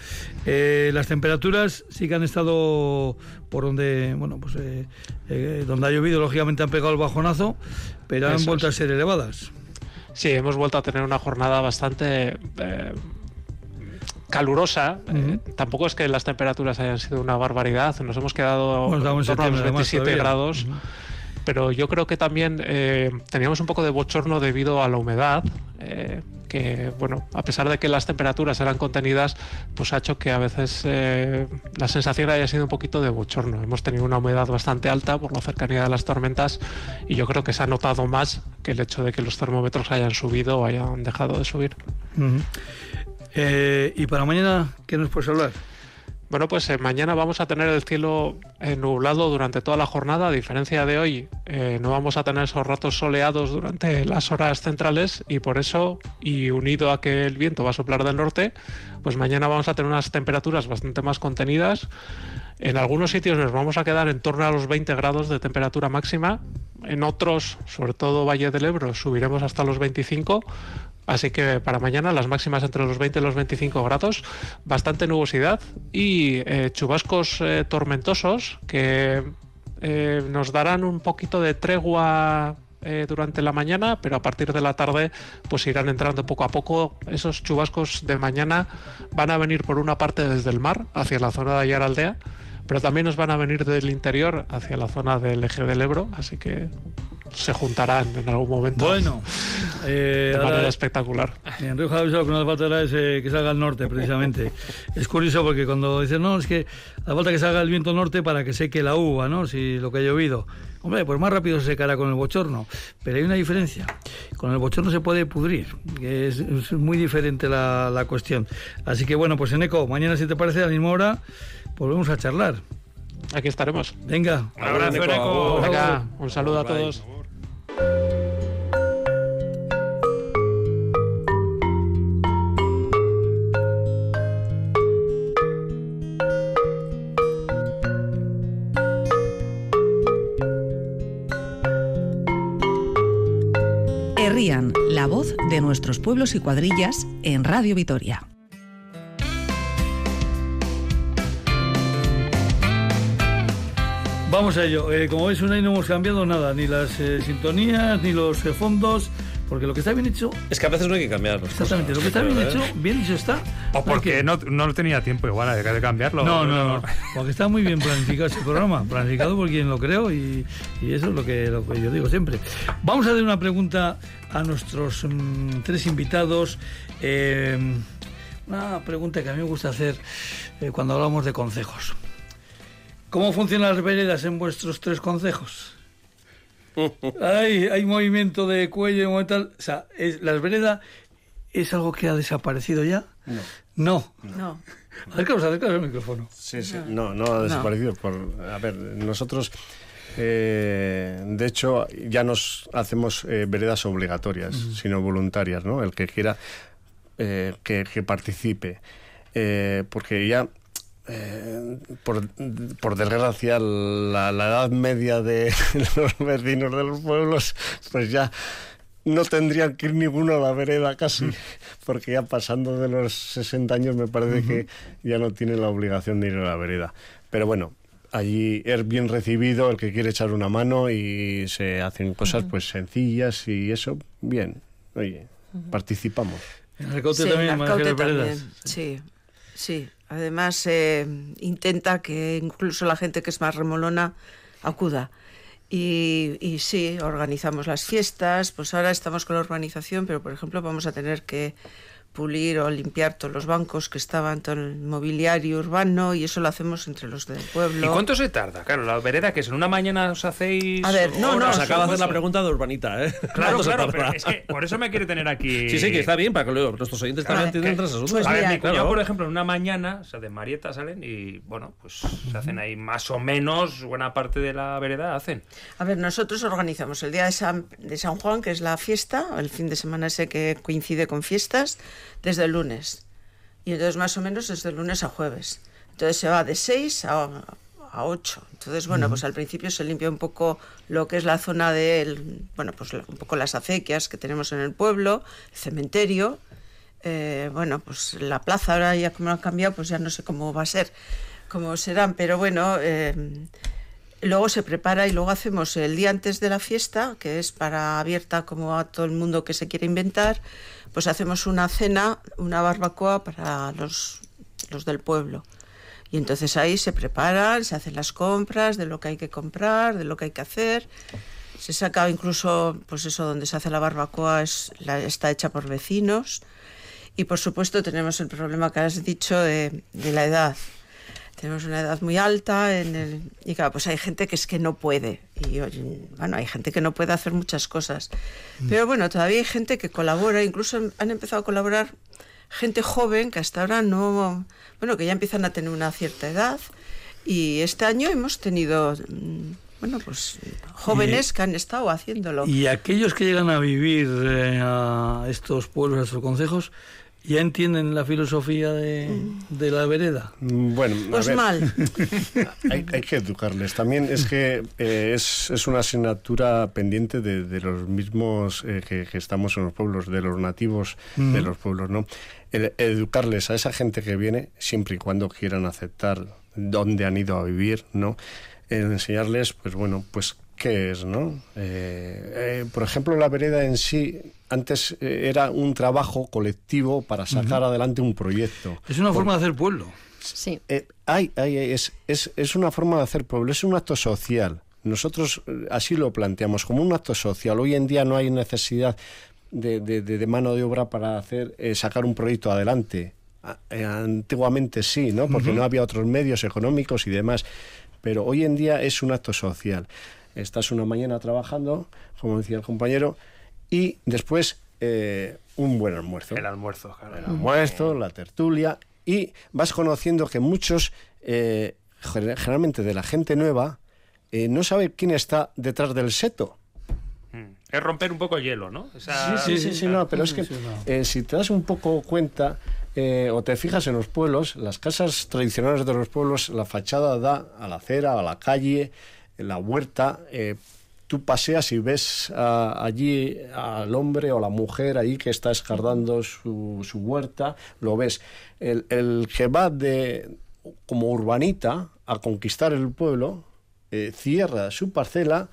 Eh, las temperaturas sí que han estado por donde, bueno, pues eh, eh, donde ha llovido, lógicamente han pegado el bajonazo, pero han Eso vuelto es. a ser elevadas. Sí, hemos vuelto a tener una jornada bastante calurosa. Eh, tampoco es que las temperaturas hayan sido una barbaridad. Nos hemos quedado en torno a los septiembre, además, 27 todavía. grados. Pero yo creo que también eh, teníamos un poco de bochorno debido a la humedad. eh, que, bueno, a pesar de que las temperaturas eran contenidas, pues ha hecho que a veces eh, la sensación haya sido un poquito de bochorno. Hemos tenido una humedad bastante alta por la cercanía de las tormentas y yo creo que se ha notado más que el hecho de que los termómetros hayan subido o hayan dejado de subir. Eh, y para mañana, ¿qué nos puedes hablar? Bueno, pues eh, mañana vamos a tener el cielo eh, nublado durante toda la jornada. A diferencia de hoy, no vamos a tener esos ratos soleados durante las horas centrales y por eso, y unido a que el viento va a soplar del norte, pues mañana vamos a tener unas temperaturas bastante más contenidas. En algunos sitios nos vamos a quedar en torno a los 20 grados de temperatura máxima. En otros, sobre todo Valle del Ebro, subiremos hasta los 25 Así que para mañana las máximas entre los 20 y los 25 grados, bastante nubosidad y eh, chubascos eh, tormentosos que eh, nos darán un poquito de tregua durante la mañana, pero a partir de la tarde pues irán entrando poco a poco. Esos chubascos de mañana van a venir por una parte desde el mar hacia la zona de Ayaraldea pero también nos van a venir del interior hacia la zona del eje del Ebro, así que se juntarán en algún momento. Bueno, eh, de manera espectacular. En Río Javier lo que nos falta es eh, que salga el norte, precisamente. es curioso porque cuando dicen, no, es que hace falta que salga el viento norte para que seque la uva, ¿no? Si lo que ha llovido. Hombre, pues más rápido se secará con el bochorno. Pero hay una diferencia. Con el bochorno se puede pudrir. Que es, muy diferente la, la cuestión. Así que bueno, pues en eco, mañana si te parece a la misma hora volvemos a charlar. Aquí estaremos. Venga. Un abrazo. Venga, un saludo a todos. Herrían, la voz de nuestros pueblos y cuadrillas en Radio Vitoria. Vamos a ello. Eh, como veis, un año no hemos cambiado nada, ni las eh, sintonías, ni los eh, fondos, porque lo que está bien hecho. Es que a veces no hay que cambiarlo. Exactamente, lo que está bien hecho, bien hecho está. O porque no, no tenía tiempo igual de, de cambiarlo. No, no, no, porque está muy bien planificado este programa, planificado por quien lo creo y, eso es lo que, lo que yo digo siempre. Vamos a hacer una pregunta a nuestros mm, tres invitados. una pregunta que a mí me gusta hacer cuando hablamos de consejos. ¿Cómo funcionan las veredas en vuestros tres consejos? hay, hay movimiento de cuello, y tal. O sea, ¿las veredas es algo que ha desaparecido ya? No. No. No. Acercaos, acercaos el micrófono. Sí, sí. No, no ha desaparecido. Por, a ver, nosotros, eh, de hecho, ya nos hacemos eh, veredas obligatorias, sino voluntarias, ¿no? El que quiera eh, que, que, participe. porque ya eh, por, por, desgracia, la, edad media de los vecinos de los pueblos, pues ya no tendrían que ir ninguno a la vereda casi, porque ya pasando de los 60 años me parece que ya no tienen la obligación de ir a la vereda. Pero bueno, allí es bien recibido el que quiere echar una mano y se hacen cosas pues sencillas y eso, bien, oye, participamos. En el sí, también, sí, sí. Además, eh, intenta que incluso la gente que es más remolona acuda. Y, y, sí, organizamos las fiestas, pues ahora estamos con la organización, pero por ejemplo vamos a tener que pulir o limpiar todos los bancos que estaban, todo el mobiliario urbano y eso lo hacemos entre los del pueblo. ¿Y cuánto se tarda? Claro, la vereda que es en una mañana os hacéis... A ver, no, no. Se acaba de hacer la pregunta de urbanita, ¿eh? Claro, claro, pero es que por eso me quiere tener aquí... Sí, sí, que está bien, para que luego nuestros oyentes también entiendan otras asuntos. Pues a ver, mi cuñado, por ejemplo, en una mañana, o sea, de Marieta salen y, bueno, pues se hacen ahí más o menos buena parte de la vereda hacen. A ver, nosotros organizamos el día de San, de San Juan, que es la fiesta, el fin de semana ese que coincide con fiestas, desde el lunes. Y entonces más o menos desde el lunes a jueves. Entonces se va de 6 a, a 8. Entonces, bueno, pues al principio se limpia un poco lo que es la zona de, bueno, pues un poco las acequias que tenemos en el pueblo, el cementerio. Eh, bueno, pues la plaza ahora ya como ha cambiado, pues ya no sé cómo va a ser, cómo serán, pero bueno, eh, luego se prepara y luego hacemos el día antes de la fiesta, que es para abierta como a todo el mundo que se quiere inventar, pues hacemos una cena, una barbacoa para los, los del pueblo. Y entonces ahí se preparan, se hacen las compras de lo que hay que comprar, de lo que hay que hacer. Se saca incluso, pues eso, donde se hace la barbacoa es, la, está hecha por vecinos. Y por supuesto tenemos el problema que has dicho de, de la edad tenemos una edad muy alta en el, y claro, pues hay gente que es que no puede. Y bueno, hay gente que no puede hacer muchas cosas. Mm. Pero bueno, todavía hay gente que colabora, incluso han empezado a colaborar gente joven que hasta ahora no, bueno, que ya empiezan a tener una cierta edad. Y este año hemos tenido, mm, bueno, pues jóvenes que han estado haciéndolo. Y aquellos que llegan a vivir eh, a estos pueblos, a estos consejos, ¿Ya entienden la filosofía de, de la vereda? Mm, Bueno, a Pues ver, mal. hay, hay que educarles. También es que eh, es, es una asignatura pendiente de, de los mismos eh, que, que estamos en los pueblos, de los nativos de los pueblos, ¿no? El- educarles a esa gente que viene, siempre y cuando quieran aceptar dónde han ido a vivir, ¿no? El enseñarles, pues bueno, pues qué es, ¿no? Eh, eh, por ejemplo, la vereda en sí antes eh, era un trabajo colectivo para sacar adelante un proyecto. Es una forma de hacer pueblo. Sí. Eh, hay, hay, es, es, es una forma de hacer pueblo, es un acto social. Nosotros eh, así lo planteamos, como un acto social. Hoy en día no hay necesidad de, de- de- mano de obra para hacer eh, sacar un proyecto adelante. A- antiguamente sí, ¿no? Porque no había otros medios económicos y demás. Pero hoy en día es un acto social. Estás una mañana trabajando, como decía el compañero, y después eh, un buen almuerzo El almuerzo, claro. el almuerzo, la tertulia, y vas conociendo que muchos, eh, gener- generalmente de la gente nueva, eh, no sabe quién está detrás del seto. Mm. Es romper un poco el hielo, ¿no? Esa- Sí, sí, sí, no, pero es que Sí, eh, si te das un poco cuenta eh, o te fijas en los pueblos, las casas tradicionales de los pueblos, la fachada da a la acera, a la calle, en la huerta. eh, tú paseas y ves ah, allí al hombre o la mujer ahí que está escardando su, su huerta, lo ves. El, el que va de como urbanita a conquistar el pueblo, eh, cierra su parcela,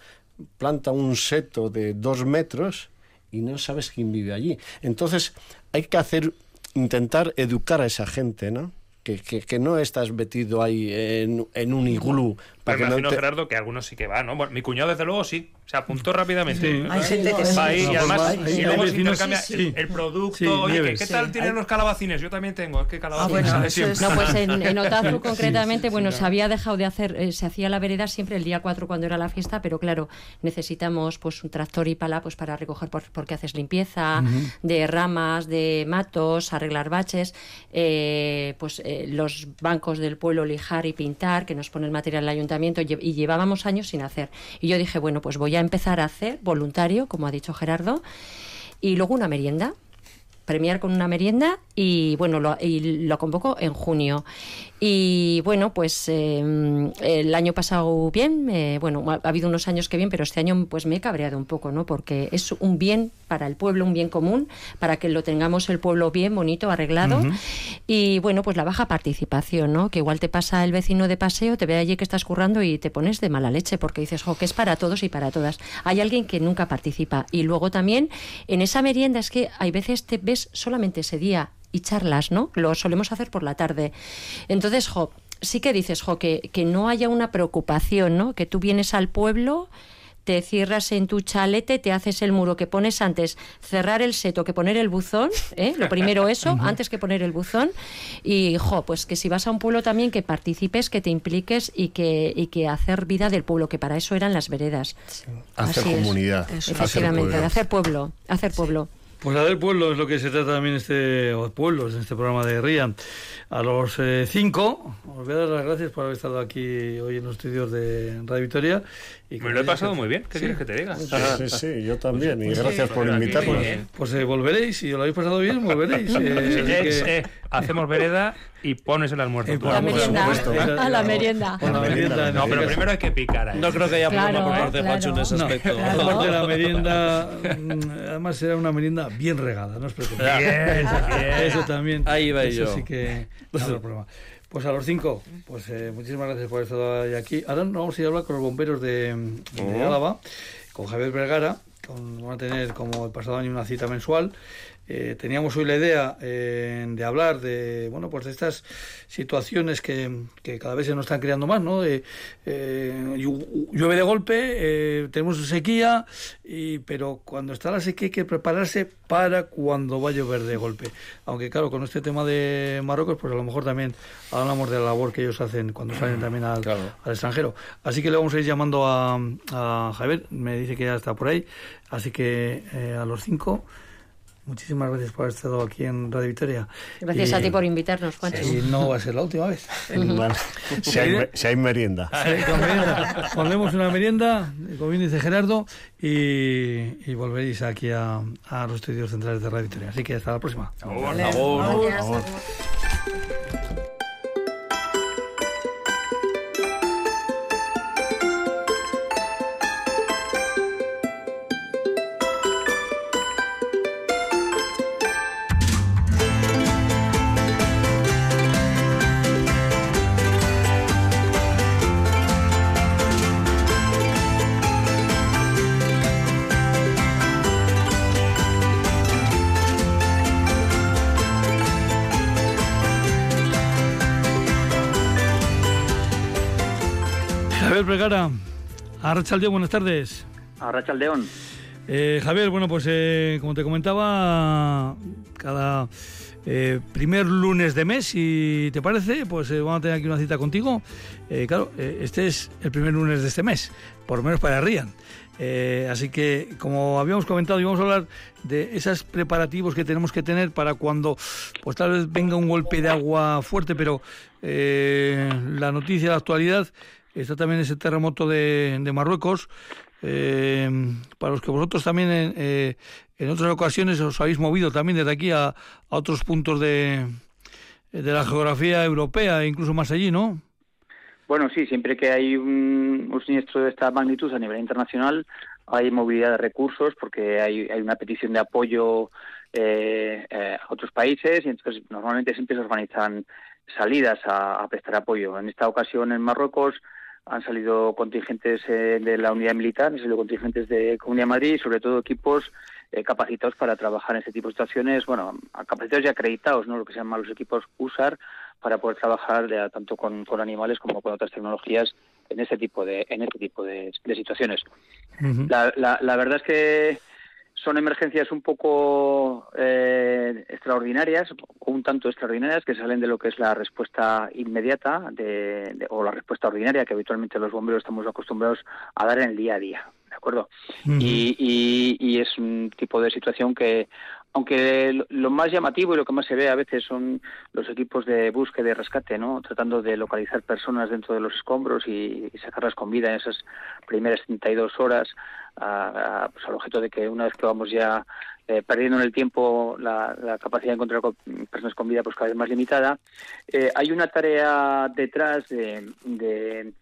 planta un seto de dos metros y no sabes quién vive allí. Entonces hay que hacer, intentar educar a esa gente, ¿no? Que, que, no estás metido ahí en, en un iglú para que me no imagino, te... Gerardo, que algunos sí que van, ¿no? Bueno, mi cuñado, desde luego, sí. Se apuntó rápidamente. Sí. ¿no? Hay gente que sí. Va ahí, No, y pues además, y luego se intercambia sí, el, sí. el producto. Sí, Oye, ¿qué, tal Sí. tienen los calabacines? Yo también tengo, es que calabacines bueno, siempre. es- No, pues en, en Otazu concretamente, sí, bueno, sí, se había dejado de hacer, eh, se hacía la vereda siempre el día 4 cuando era la fiesta, pero claro, necesitamos pues un tractor y pala pues para recoger por- porque haces limpieza de ramas, de matos, arreglar baches, eh, pues eh, los bancos del pueblo lijar y pintar, que nos pone el material el ayuntamiento y, lle- y llevábamos años sin hacer. Y yo dije, bueno, pues voy a empezar a hacer voluntario, como ha dicho Gerardo, y luego una merienda premiar con una merienda y bueno lo, y lo convoco en junio y bueno pues eh, el año pasado bien eh, bueno ha, ha habido unos años que bien pero este año pues me he cabreado un poco no porque es un bien para el pueblo un bien común para que lo tengamos el pueblo bien bonito arreglado. Y bueno pues la baja participación no que igual te pasa el vecino de paseo te ve allí que estás currando y te pones de mala leche porque dices jo que es para todos y para todas hay alguien que nunca participa. Y luego también en esa merienda es que hay veces te ves solamente ese día y charlas, ¿no? Lo solemos hacer por la tarde. Entonces, jo, sí que dices, jo, que, que no haya una preocupación, ¿no? Que tú vienes al pueblo, te cierras en tu chalete, te haces el muro que pones antes, cerrar el seto que poner el buzón, ¿eh? Lo primero eso, antes que poner el buzón. Y, jo, pues que si vas a un pueblo también que participes, que te impliques y que, y que hacer vida del pueblo, que para eso eran las veredas. Hacer Así es. comunidad. Eso. hacer Efectivamente, pueblo. de hacer pueblo, hacer pueblo. Pues a del pueblo es lo que se trata también este, o pueblos en este programa de RIA. A los eh, cinco, os voy a dar las gracias por haber estado aquí hoy en los estudios de Radio Victoria. Y Me lo he pasado muy bien. ¿Qué quieres que te diga? Sí, sí, yo también. y pues gracias sí, por aquí, invitarnos. Pues eh, volveréis, si os lo habéis pasado bien, volveréis. eh, que- eh, hacemos vereda y pones el almuerzo. Por La merienda. A la merienda. Con la merienda, No, pero primero hay que picar ahí. No creo que haya Claro, problema por parte de claro. Juancho en ese No, aspecto. aparte de la merienda, mm, además será una merienda bien regada, no os preocupéis. Bien, bien. Eso también. Ahí va eso yo. sí que no hay problema. Pues a los cinco, pues eh, muchísimas gracias por estar hoy aquí. Ahora nos vamos a ir a hablar con los bomberos de, de Álava, con Javier Vergara. Con, van a tener como el pasado año una cita mensual. Eh, teníamos hoy la idea eh, de hablar de bueno pues de estas situaciones que, que cada vez se nos están creando más no de, eh, llu- llueve de golpe eh, tenemos sequía y pero cuando está la sequía hay que prepararse para cuando va a llover de golpe. Aunque claro con este tema de Marruecos pues a lo mejor también hablamos de la labor que ellos hacen cuando salen también al, Claro. al extranjero. Así que le vamos a ir llamando a, a Javier me dice que ya está por ahí. Así que a los cinco muchísimas gracias por haber estado aquí en Radio Victoria. Gracias a ti por invitarnos, Juancho. Y no va a ser la última vez. Bueno, si, hay, si hay merienda. Sí, con merienda. Pondremos una merienda, como bien dice Gerardo, y, y volveréis aquí a, a los estudios centrales de Radio Victoria. Así que hasta la próxima. Por Gracias. favor. Arrachaldeón, buenas tardes. Arrachaldeón. Eh, Javier, bueno, pues eh, como te comentaba, cada eh, primer lunes de mes, si te parece, pues eh, vamos a tener aquí una cita contigo. Claro, este es el primer lunes de este mes, por lo menos para Rían. Eh, así que, como habíamos comentado, íbamos a hablar de esos preparativos que tenemos que tener para cuando, pues tal vez venga un golpe de agua fuerte, pero la noticia de la actualidad está también ese terremoto de, de Marruecos. Eh, para los que vosotros también en, eh, en otras ocasiones os habéis movido también desde aquí a, a otros puntos de, de la geografía europea, e incluso más allí, ¿no? Bueno, sí, siempre que hay un, un siniestro de esta magnitud a nivel internacional, hay movilidad de recursos porque hay, hay una petición de apoyo eh, eh, a otros países y entonces normalmente siempre se organizan salidas a, a prestar apoyo. En esta ocasión en Marruecos han salido contingentes eh, de la unidad militar, han salido contingentes de Comunidad de Madrid y sobre todo equipos eh, capacitados para trabajar en este tipo de situaciones, bueno, capacitados y acreditados, ¿no? Lo que se llaman los equipos USAR, para poder trabajar de- tanto con, con animales como con otras tecnologías en este tipo de, en este tipo de, de situaciones. La, la, la verdad es que son emergencias un poco eh, extraordinarias o un tanto extraordinarias que salen de lo que es la respuesta inmediata de, de- o la respuesta ordinaria que habitualmente los bomberos estamos acostumbrados a dar en el día a día, ¿de acuerdo? y, y, y es un tipo de situación que, aunque lo- más llamativo y lo que más se ve a veces son los equipos de búsqueda y rescate, ¿no? Tratando de localizar personas dentro de los escombros y, sacarlas con vida en esas primeras 32 horas, a- a- pues al objeto de que una vez que vamos ya eh, perdiendo en el tiempo la, capacidad de encontrar con- personas con vida pues cada vez más limitada, eh, hay una tarea detrás de- de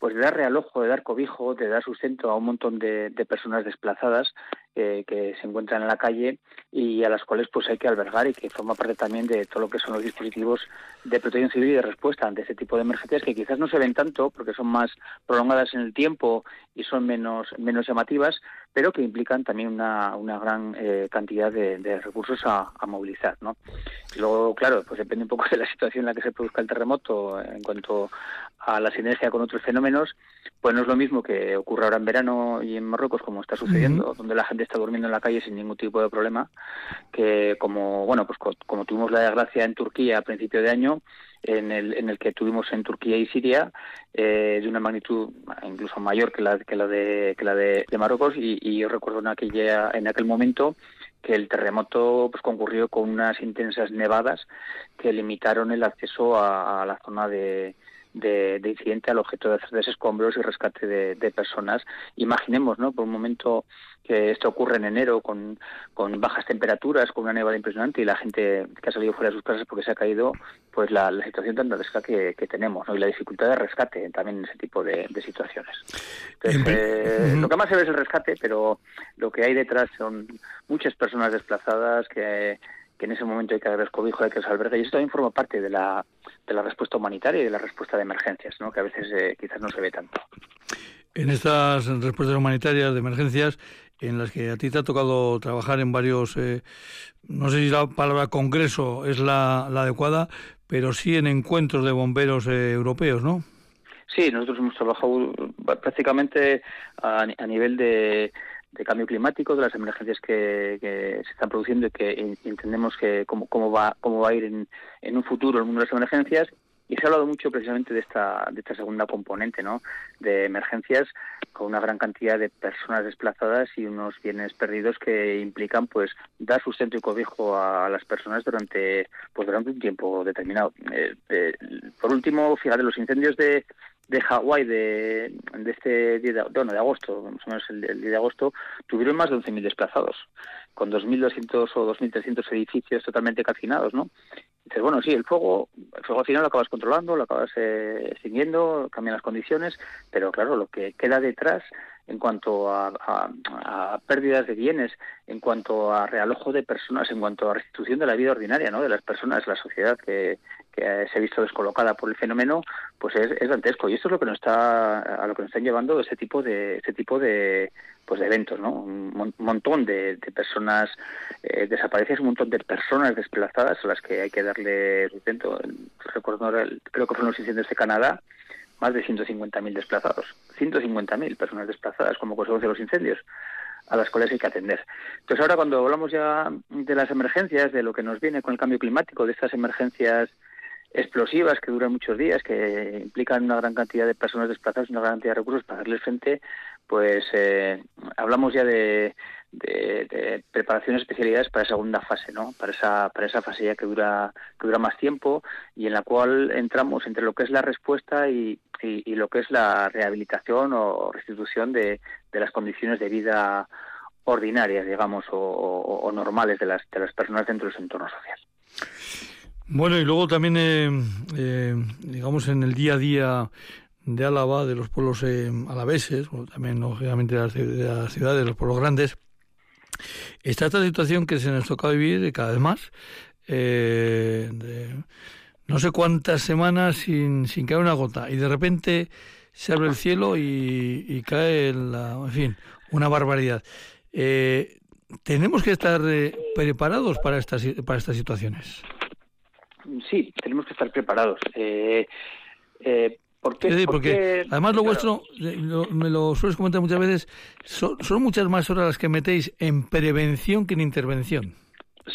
pues de dar realojo, de dar cobijo, de dar sustento a un montón de personas desplazadas eh, que se encuentran en la calle y a las cuales pues hay que albergar y que forma parte también de todo lo que son los dispositivos de protección civil y de respuesta ante este tipo de emergencias que quizás no se ven tanto porque son más prolongadas en el tiempo y son menos menos llamativas, pero que implican también una, una gran eh, cantidad de, de recursos a, a movilizar, ¿no? Y luego, claro, pues depende un poco de la situación en la que se produzca el terremoto en cuanto a la sinergia con otros fenómenos, pues no es lo mismo que ocurre ahora en verano y en Marruecos, como está sucediendo, donde la gente está durmiendo en la calle sin ningún tipo de problema, que como, bueno, pues co- como tuvimos la desgracia en Turquía a principio de año, en el, en el que tuvimos en Turquía y Siria, eh, de una magnitud incluso mayor que la, que la, de, que la de, Marruecos, y, yo recuerdo en, aquella, en aquel momento que el terremoto pues concurrió con unas intensas nevadas que limitaron el acceso a la zona de, de, de incidente al objeto de hacer desescombros y rescate de, de personas. Imaginemos, ¿no? Por un momento que esto ocurre en enero con, con bajas temperaturas, con una nevada impresionante y la gente que ha salido fuera de sus casas porque se ha caído, pues la, la situación tan riesga que, que tenemos, ¿no? Y la dificultad de rescate también en ese tipo de, de situaciones. Entonces, eh, lo que más se ve es el rescate, pero lo que hay detrás son muchas personas desplazadas que que en ese momento hay que dar cobijo, hay que albergue, y eso también forma parte de la, de la respuesta humanitaria y de la respuesta de emergencias, ¿no? que a veces eh, quizás no se ve tanto. En estas respuestas humanitarias de emergencias, en las que a ti te ha tocado trabajar en varios, eh, no sé si la palabra congreso es la, la adecuada, pero sí en encuentros de bomberos eh, europeos, ¿no? Sí, nosotros hemos trabajado prácticamente a, a nivel de, de cambio climático, de las emergencias que, que se están produciendo y que entendemos que cómo, cómo va cómo va a ir en, en un futuro el mundo de las emergencias Y se ha hablado mucho precisamente de esta, de esta segunda componente, ¿no? De emergencias con una gran cantidad de personas desplazadas y unos bienes perdidos que implican, pues, dar sustento y cobijo a, las personas durante, pues, durante un tiempo determinado. Eh, eh, por último, fíjate, los incendios de de Hawái de, de este día de, bueno, de agosto, más o menos el, el de agosto, tuvieron más de 11.000 desplazados, con 2.200 o 2.300 edificios totalmente calcinados, ¿no? Dices, bueno, sí, el fuego, el fuego al final lo acabas controlando, lo acabas eh, extinguiendo, cambian las condiciones, pero claro, lo que queda detrás en cuanto a, a, pérdidas de bienes, en cuanto a realojo de personas, en cuanto a restitución de la vida ordinaria, ¿no? De las personas, la sociedad que, que se ha visto descolocada por el fenómeno, pues es, es, dantesco. Y esto es lo que nos está, a lo que nos están llevando ese tipo de, ese tipo de, pues de eventos, ¿no? Un montón de, personas eh, desaparecidas, un montón de personas desplazadas a las que hay que darle. Recuerdo, creo que fueron los incendios de Canadá, más de 150.000 desplazados. 150.000 personas desplazadas como consecuencia de los incendios a las cuales hay que atender. Entonces ahora cuando hablamos ya de las emergencias, de lo que nos viene con el cambio climático, de estas emergencias explosivas que duran muchos días, que implican una gran cantidad de personas desplazadas, una gran cantidad de recursos para darles frente, pues eh, hablamos ya de, de, de, preparaciones especialidades para segunda fase, ¿no? Para esa para esa fase ya que dura que dura más tiempo y en la cual entramos entre lo que es la respuesta y, y, y lo que es la rehabilitación o restitución de, de las condiciones de vida ordinarias, digamos, o, o, o normales de las de las personas dentro de su entorno social. Bueno, y luego también, eh, eh, digamos, en el día a día de Álava, de los pueblos eh, alaveses, o también, lógicamente, de las, de las, ciudades, de los pueblos grandes, está esta situación que se nos toca vivir cada vez más, eh, de no sé cuántas semanas sin, sin caer una gota, y de repente se abre el cielo y, y cae, la, en fin, una barbaridad. Eh, ¿Tenemos que estar preparados para estas, para estas situaciones? sí, tenemos que estar preparados. Eh, eh, ¿por qué? Sí, porque además lo claro, vuestro, lo, me lo sueles comentar muchas veces, son, son muchas más horas las que metéis en prevención que en intervención.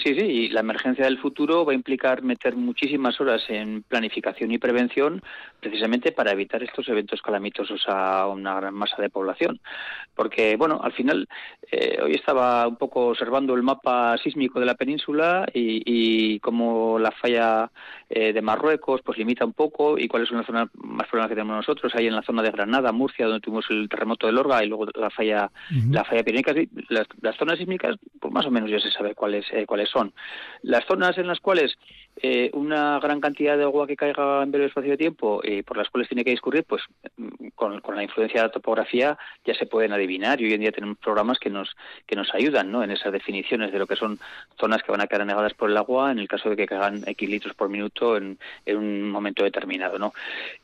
Sí, sí, y la emergencia del futuro va a implicar meter muchísimas horas en planificación y prevención precisamente para evitar estos eventos calamitosos a una gran masa de población. Porque, bueno, al final, eh, hoy estaba un poco observando el mapa sísmico de la península y, y cómo la falla eh, de Marruecos pues limita un poco y cuáles son las zonas más problemas que tenemos nosotros. Ahí en la zona de Granada, Murcia, donde tuvimos el terremoto de Lorga y luego la falla, uh -huh. la falla pirenaica. Las, las, zonas sísmicas, pues más o menos ya se sabe cuáles, eh, son. Las zonas en las cuales eh, una gran cantidad de agua que caiga en breve espacio de tiempo y eh, por las cuales tiene que discurrir, pues con, con, la influencia de la topografía ya se pueden adivinar y hoy en día tenemos programas que nos que nos ayudan ¿no? en esas definiciones de lo que son zonas que van a quedar anegadas por el agua en el caso de que caigan X litros por minuto en, en un momento determinado. ¿no?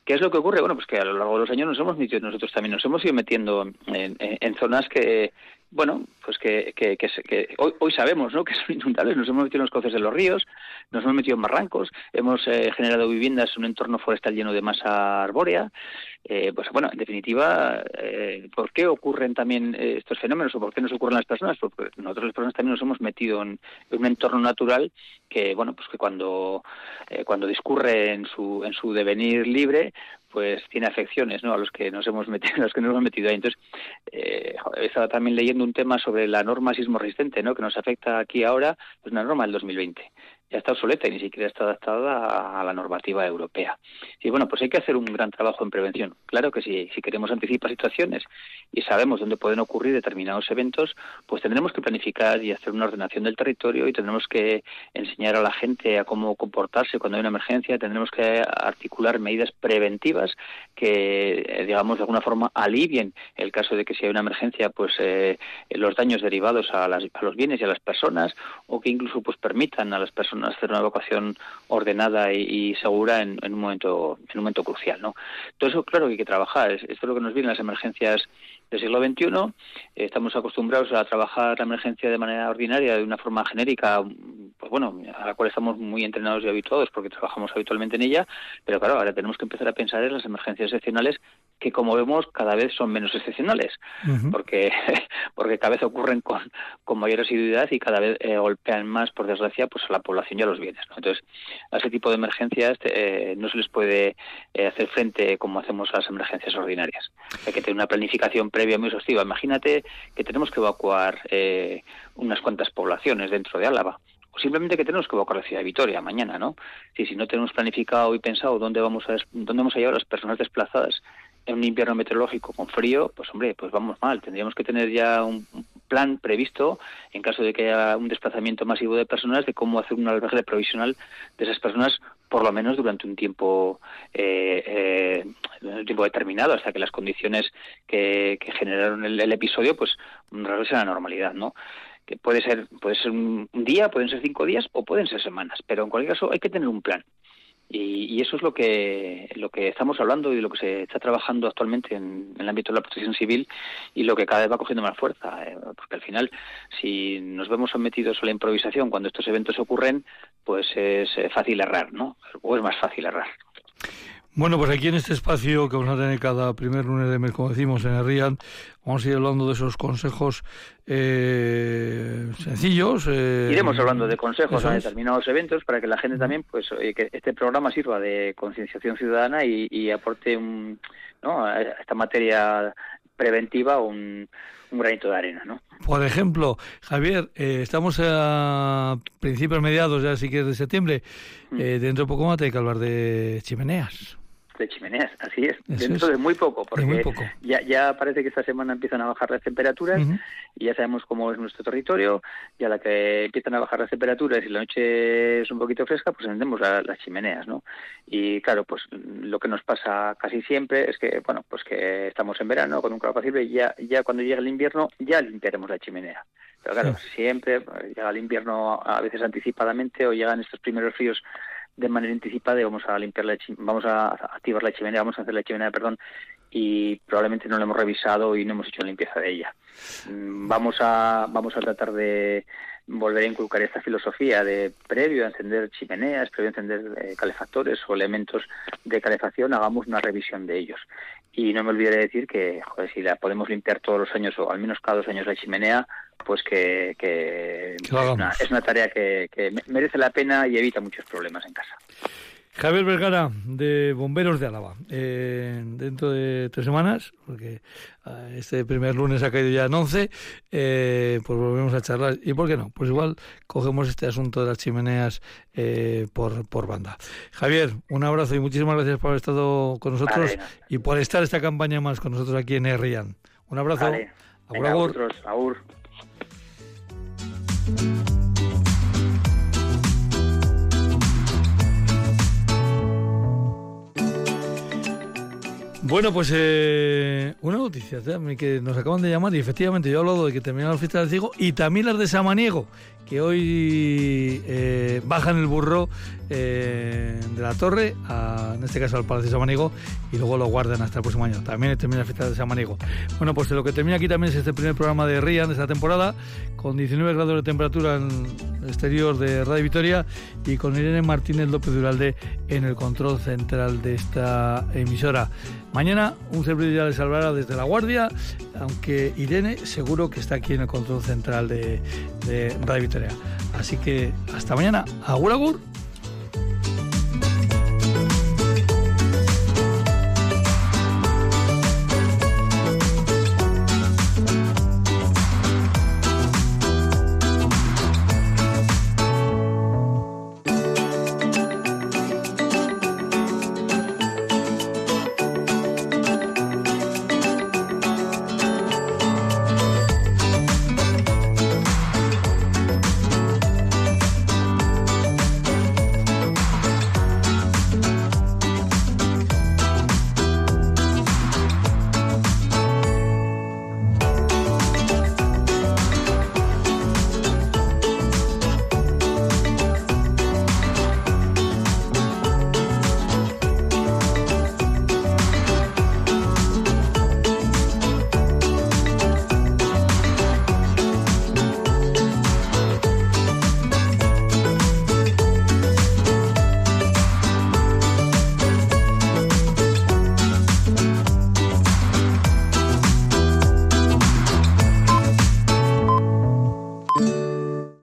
¿Qué es lo que ocurre? Bueno, pues que a lo largo de los años nos hemos metido nosotros también, nos hemos ido metiendo en, en, en zonas que bueno, pues que, que, que, que hoy, hoy, sabemos ¿no? que son inundables, nos hemos metido en los cauces de los ríos, nos hemos metido en barrancos, hemos eh, generado viviendas en un entorno forestal lleno de masa arbórea. Eh, pues bueno, en definitiva, eh, ¿por qué ocurren también estos fenómenos o por qué nos ocurren las personas? Pues porque nosotros las personas también nos hemos metido en, un entorno natural que, bueno, pues que cuando, eh, cuando discurre en su, en su devenir libre, pues tiene afecciones ¿no? a los que nos hemos metido, a los que nos hemos metido ahí. Entonces, eh, estaba también leyendo un tema sobre la norma sismo resistente, ¿no? que nos afecta aquí ahora, es una norma del 2020 ya está obsoleta y ni siquiera está adaptada a la normativa europea. Y bueno, pues hay que hacer un gran trabajo en prevención. Claro que si, si queremos anticipar situaciones y sabemos dónde pueden ocurrir determinados eventos, pues tendremos que planificar y hacer una ordenación del territorio y tendremos que enseñar a la gente a cómo comportarse cuando hay una emergencia, tendremos que articular medidas preventivas que, digamos, de alguna forma alivien el caso de que si hay una emergencia, pues eh, los daños derivados a, las, a los bienes y a las personas o que incluso pues permitan a las personas hacer una evacuación ordenada y, segura en, en, un momento en un momento crucial no todo eso claro que hay que trabajar. Esto es lo que nos viene las emergencias del siglo XXI estamos acostumbrados a trabajar la emergencia de manera ordinaria de una forma genérica pues bueno, a la cual estamos muy entrenados y habituados porque trabajamos habitualmente en ella, pero claro, ahora tenemos que empezar a pensar en las emergencias excepcionales que como vemos cada vez son menos excepcionales, porque porque cada vez ocurren con, con mayor asiduidad y cada vez eh, golpean más, por desgracia, pues a la población y a los bienes. Entonces, a ese tipo de emergencias eh, no se les puede eh, hacer frente como hacemos a las emergencias ordinarias. Hay que tener una planificación previa muy exhaustiva. Imagínate que tenemos que evacuar unas cuantas poblaciones dentro de Álava o simplemente que tenemos que evacuar la ciudad de Vitoria mañana, ¿no? Si, si no tenemos planificado y pensado dónde vamos a dónde vamos a llevar las personas desplazadas en un invierno meteorológico con frío, pues hombre, pues vamos mal. Tendríamos que tener ya un plan previsto en caso de que haya un desplazamiento masivo de personas de cómo hacer un albergue provisional de esas personas por lo menos durante un tiempo eh, eh, un tiempo determinado. Hasta que las condiciones que, generaron el, episodio pues regresen a la normalidad no que puede ser puede ser un día pueden ser cinco días o pueden ser semanas pero en cualquier caso hay que tener un plan y, eso es lo que, lo que estamos hablando y lo que se está trabajando actualmente en, el ámbito de la protección civil y lo que cada vez va cogiendo más fuerza. Eh, porque al final, si nos vemos sometidos a la improvisación cuando estos eventos ocurren, pues es fácil errar, ¿no? O es más fácil errar. Bueno, pues aquí en este espacio que vamos a tener cada primer lunes de mes, como decimos, en el RIAN, vamos a ir hablando de esos consejos eh, sencillos. Eh, Iremos hablando de consejos a determinados eventos para que la gente también, pues, que este programa sirva de concienciación ciudadana y, aporte un, ¿no? a esta materia preventiva un, un granito de arena, ¿no? Por ejemplo, Javier, eh, estamos a principios mediados, ya sí que es de septiembre, mm. eh, dentro de poco más hay que hablar de chimeneas de chimeneas, así es, dentro de muy poco, porque Ya, ya parece que esta semana empiezan a bajar las temperaturas y ya sabemos cómo es nuestro territorio y a la que empiezan a bajar las temperaturas y la noche es un poquito fresca, pues encendemos las chimeneas, ¿no? Y claro, pues lo que nos pasa casi siempre es que, bueno, pues que estamos en verano con un calor apacible y ya, ya cuando llega el invierno ya limpiaremos la chimenea. Pero claro, siempre pues, llega el invierno a veces anticipadamente o llegan estos primeros fríos de manera anticipada y vamos a limpiar la vamos a activar la chimenea, vamos a hacer la chimenea, perdón, y probablemente no la hemos revisado y no hemos hecho la limpieza de ella. Mm, vamos a vamos a tratar de volver a inculcar esta filosofía de previo a encender chimeneas, previo a encender eh, calefactores o elementos de calefacción, hagamos una revisión de ellos. Y no me olvidaré de decir que, joder, si la podemos limpiar todos los años o al menos cada dos años la chimenea, pues que, es, una, tarea que, merece la pena y evita muchos problemas en casa. Javier Vergara, de Bomberos de Álava. Eh, dentro de tres semanas, porque ah, este primer lunes ha caído ya en 11, eh, pues volvemos a charlar. ¿Y por qué no? Pues igual cogemos este asunto de las chimeneas eh, por, por banda. Javier, un abrazo y muchísimas gracias por haber estado con nosotros y por estar esta campaña más con nosotros aquí en Herrian. Un abrazo. Vale. Agur, agur. Bueno, pues eh, una noticia que nos acaban de llamar y efectivamente yo he hablado de que terminaron las fiestas del Ciego y también las de Samaniego, que hoy eh, bajan el burro eh, de la torre, en este caso al Palacio de Samaniego, y luego lo guardan hasta el próximo año. También termina la fiesta de Samaniego. Bueno, pues lo que termina aquí también es este primer programa de Rian de esta temporada, con 19 grados de temperatura en el exterior de Radio Vitoria y con Irene Martínez López Duralde en el control central de esta emisora. Mañana un servidor ya les salvará desde La Guardia, aunque Irene seguro que está aquí en el control central de, de Radio Vitoria. Así que hasta mañana. Agur, agur.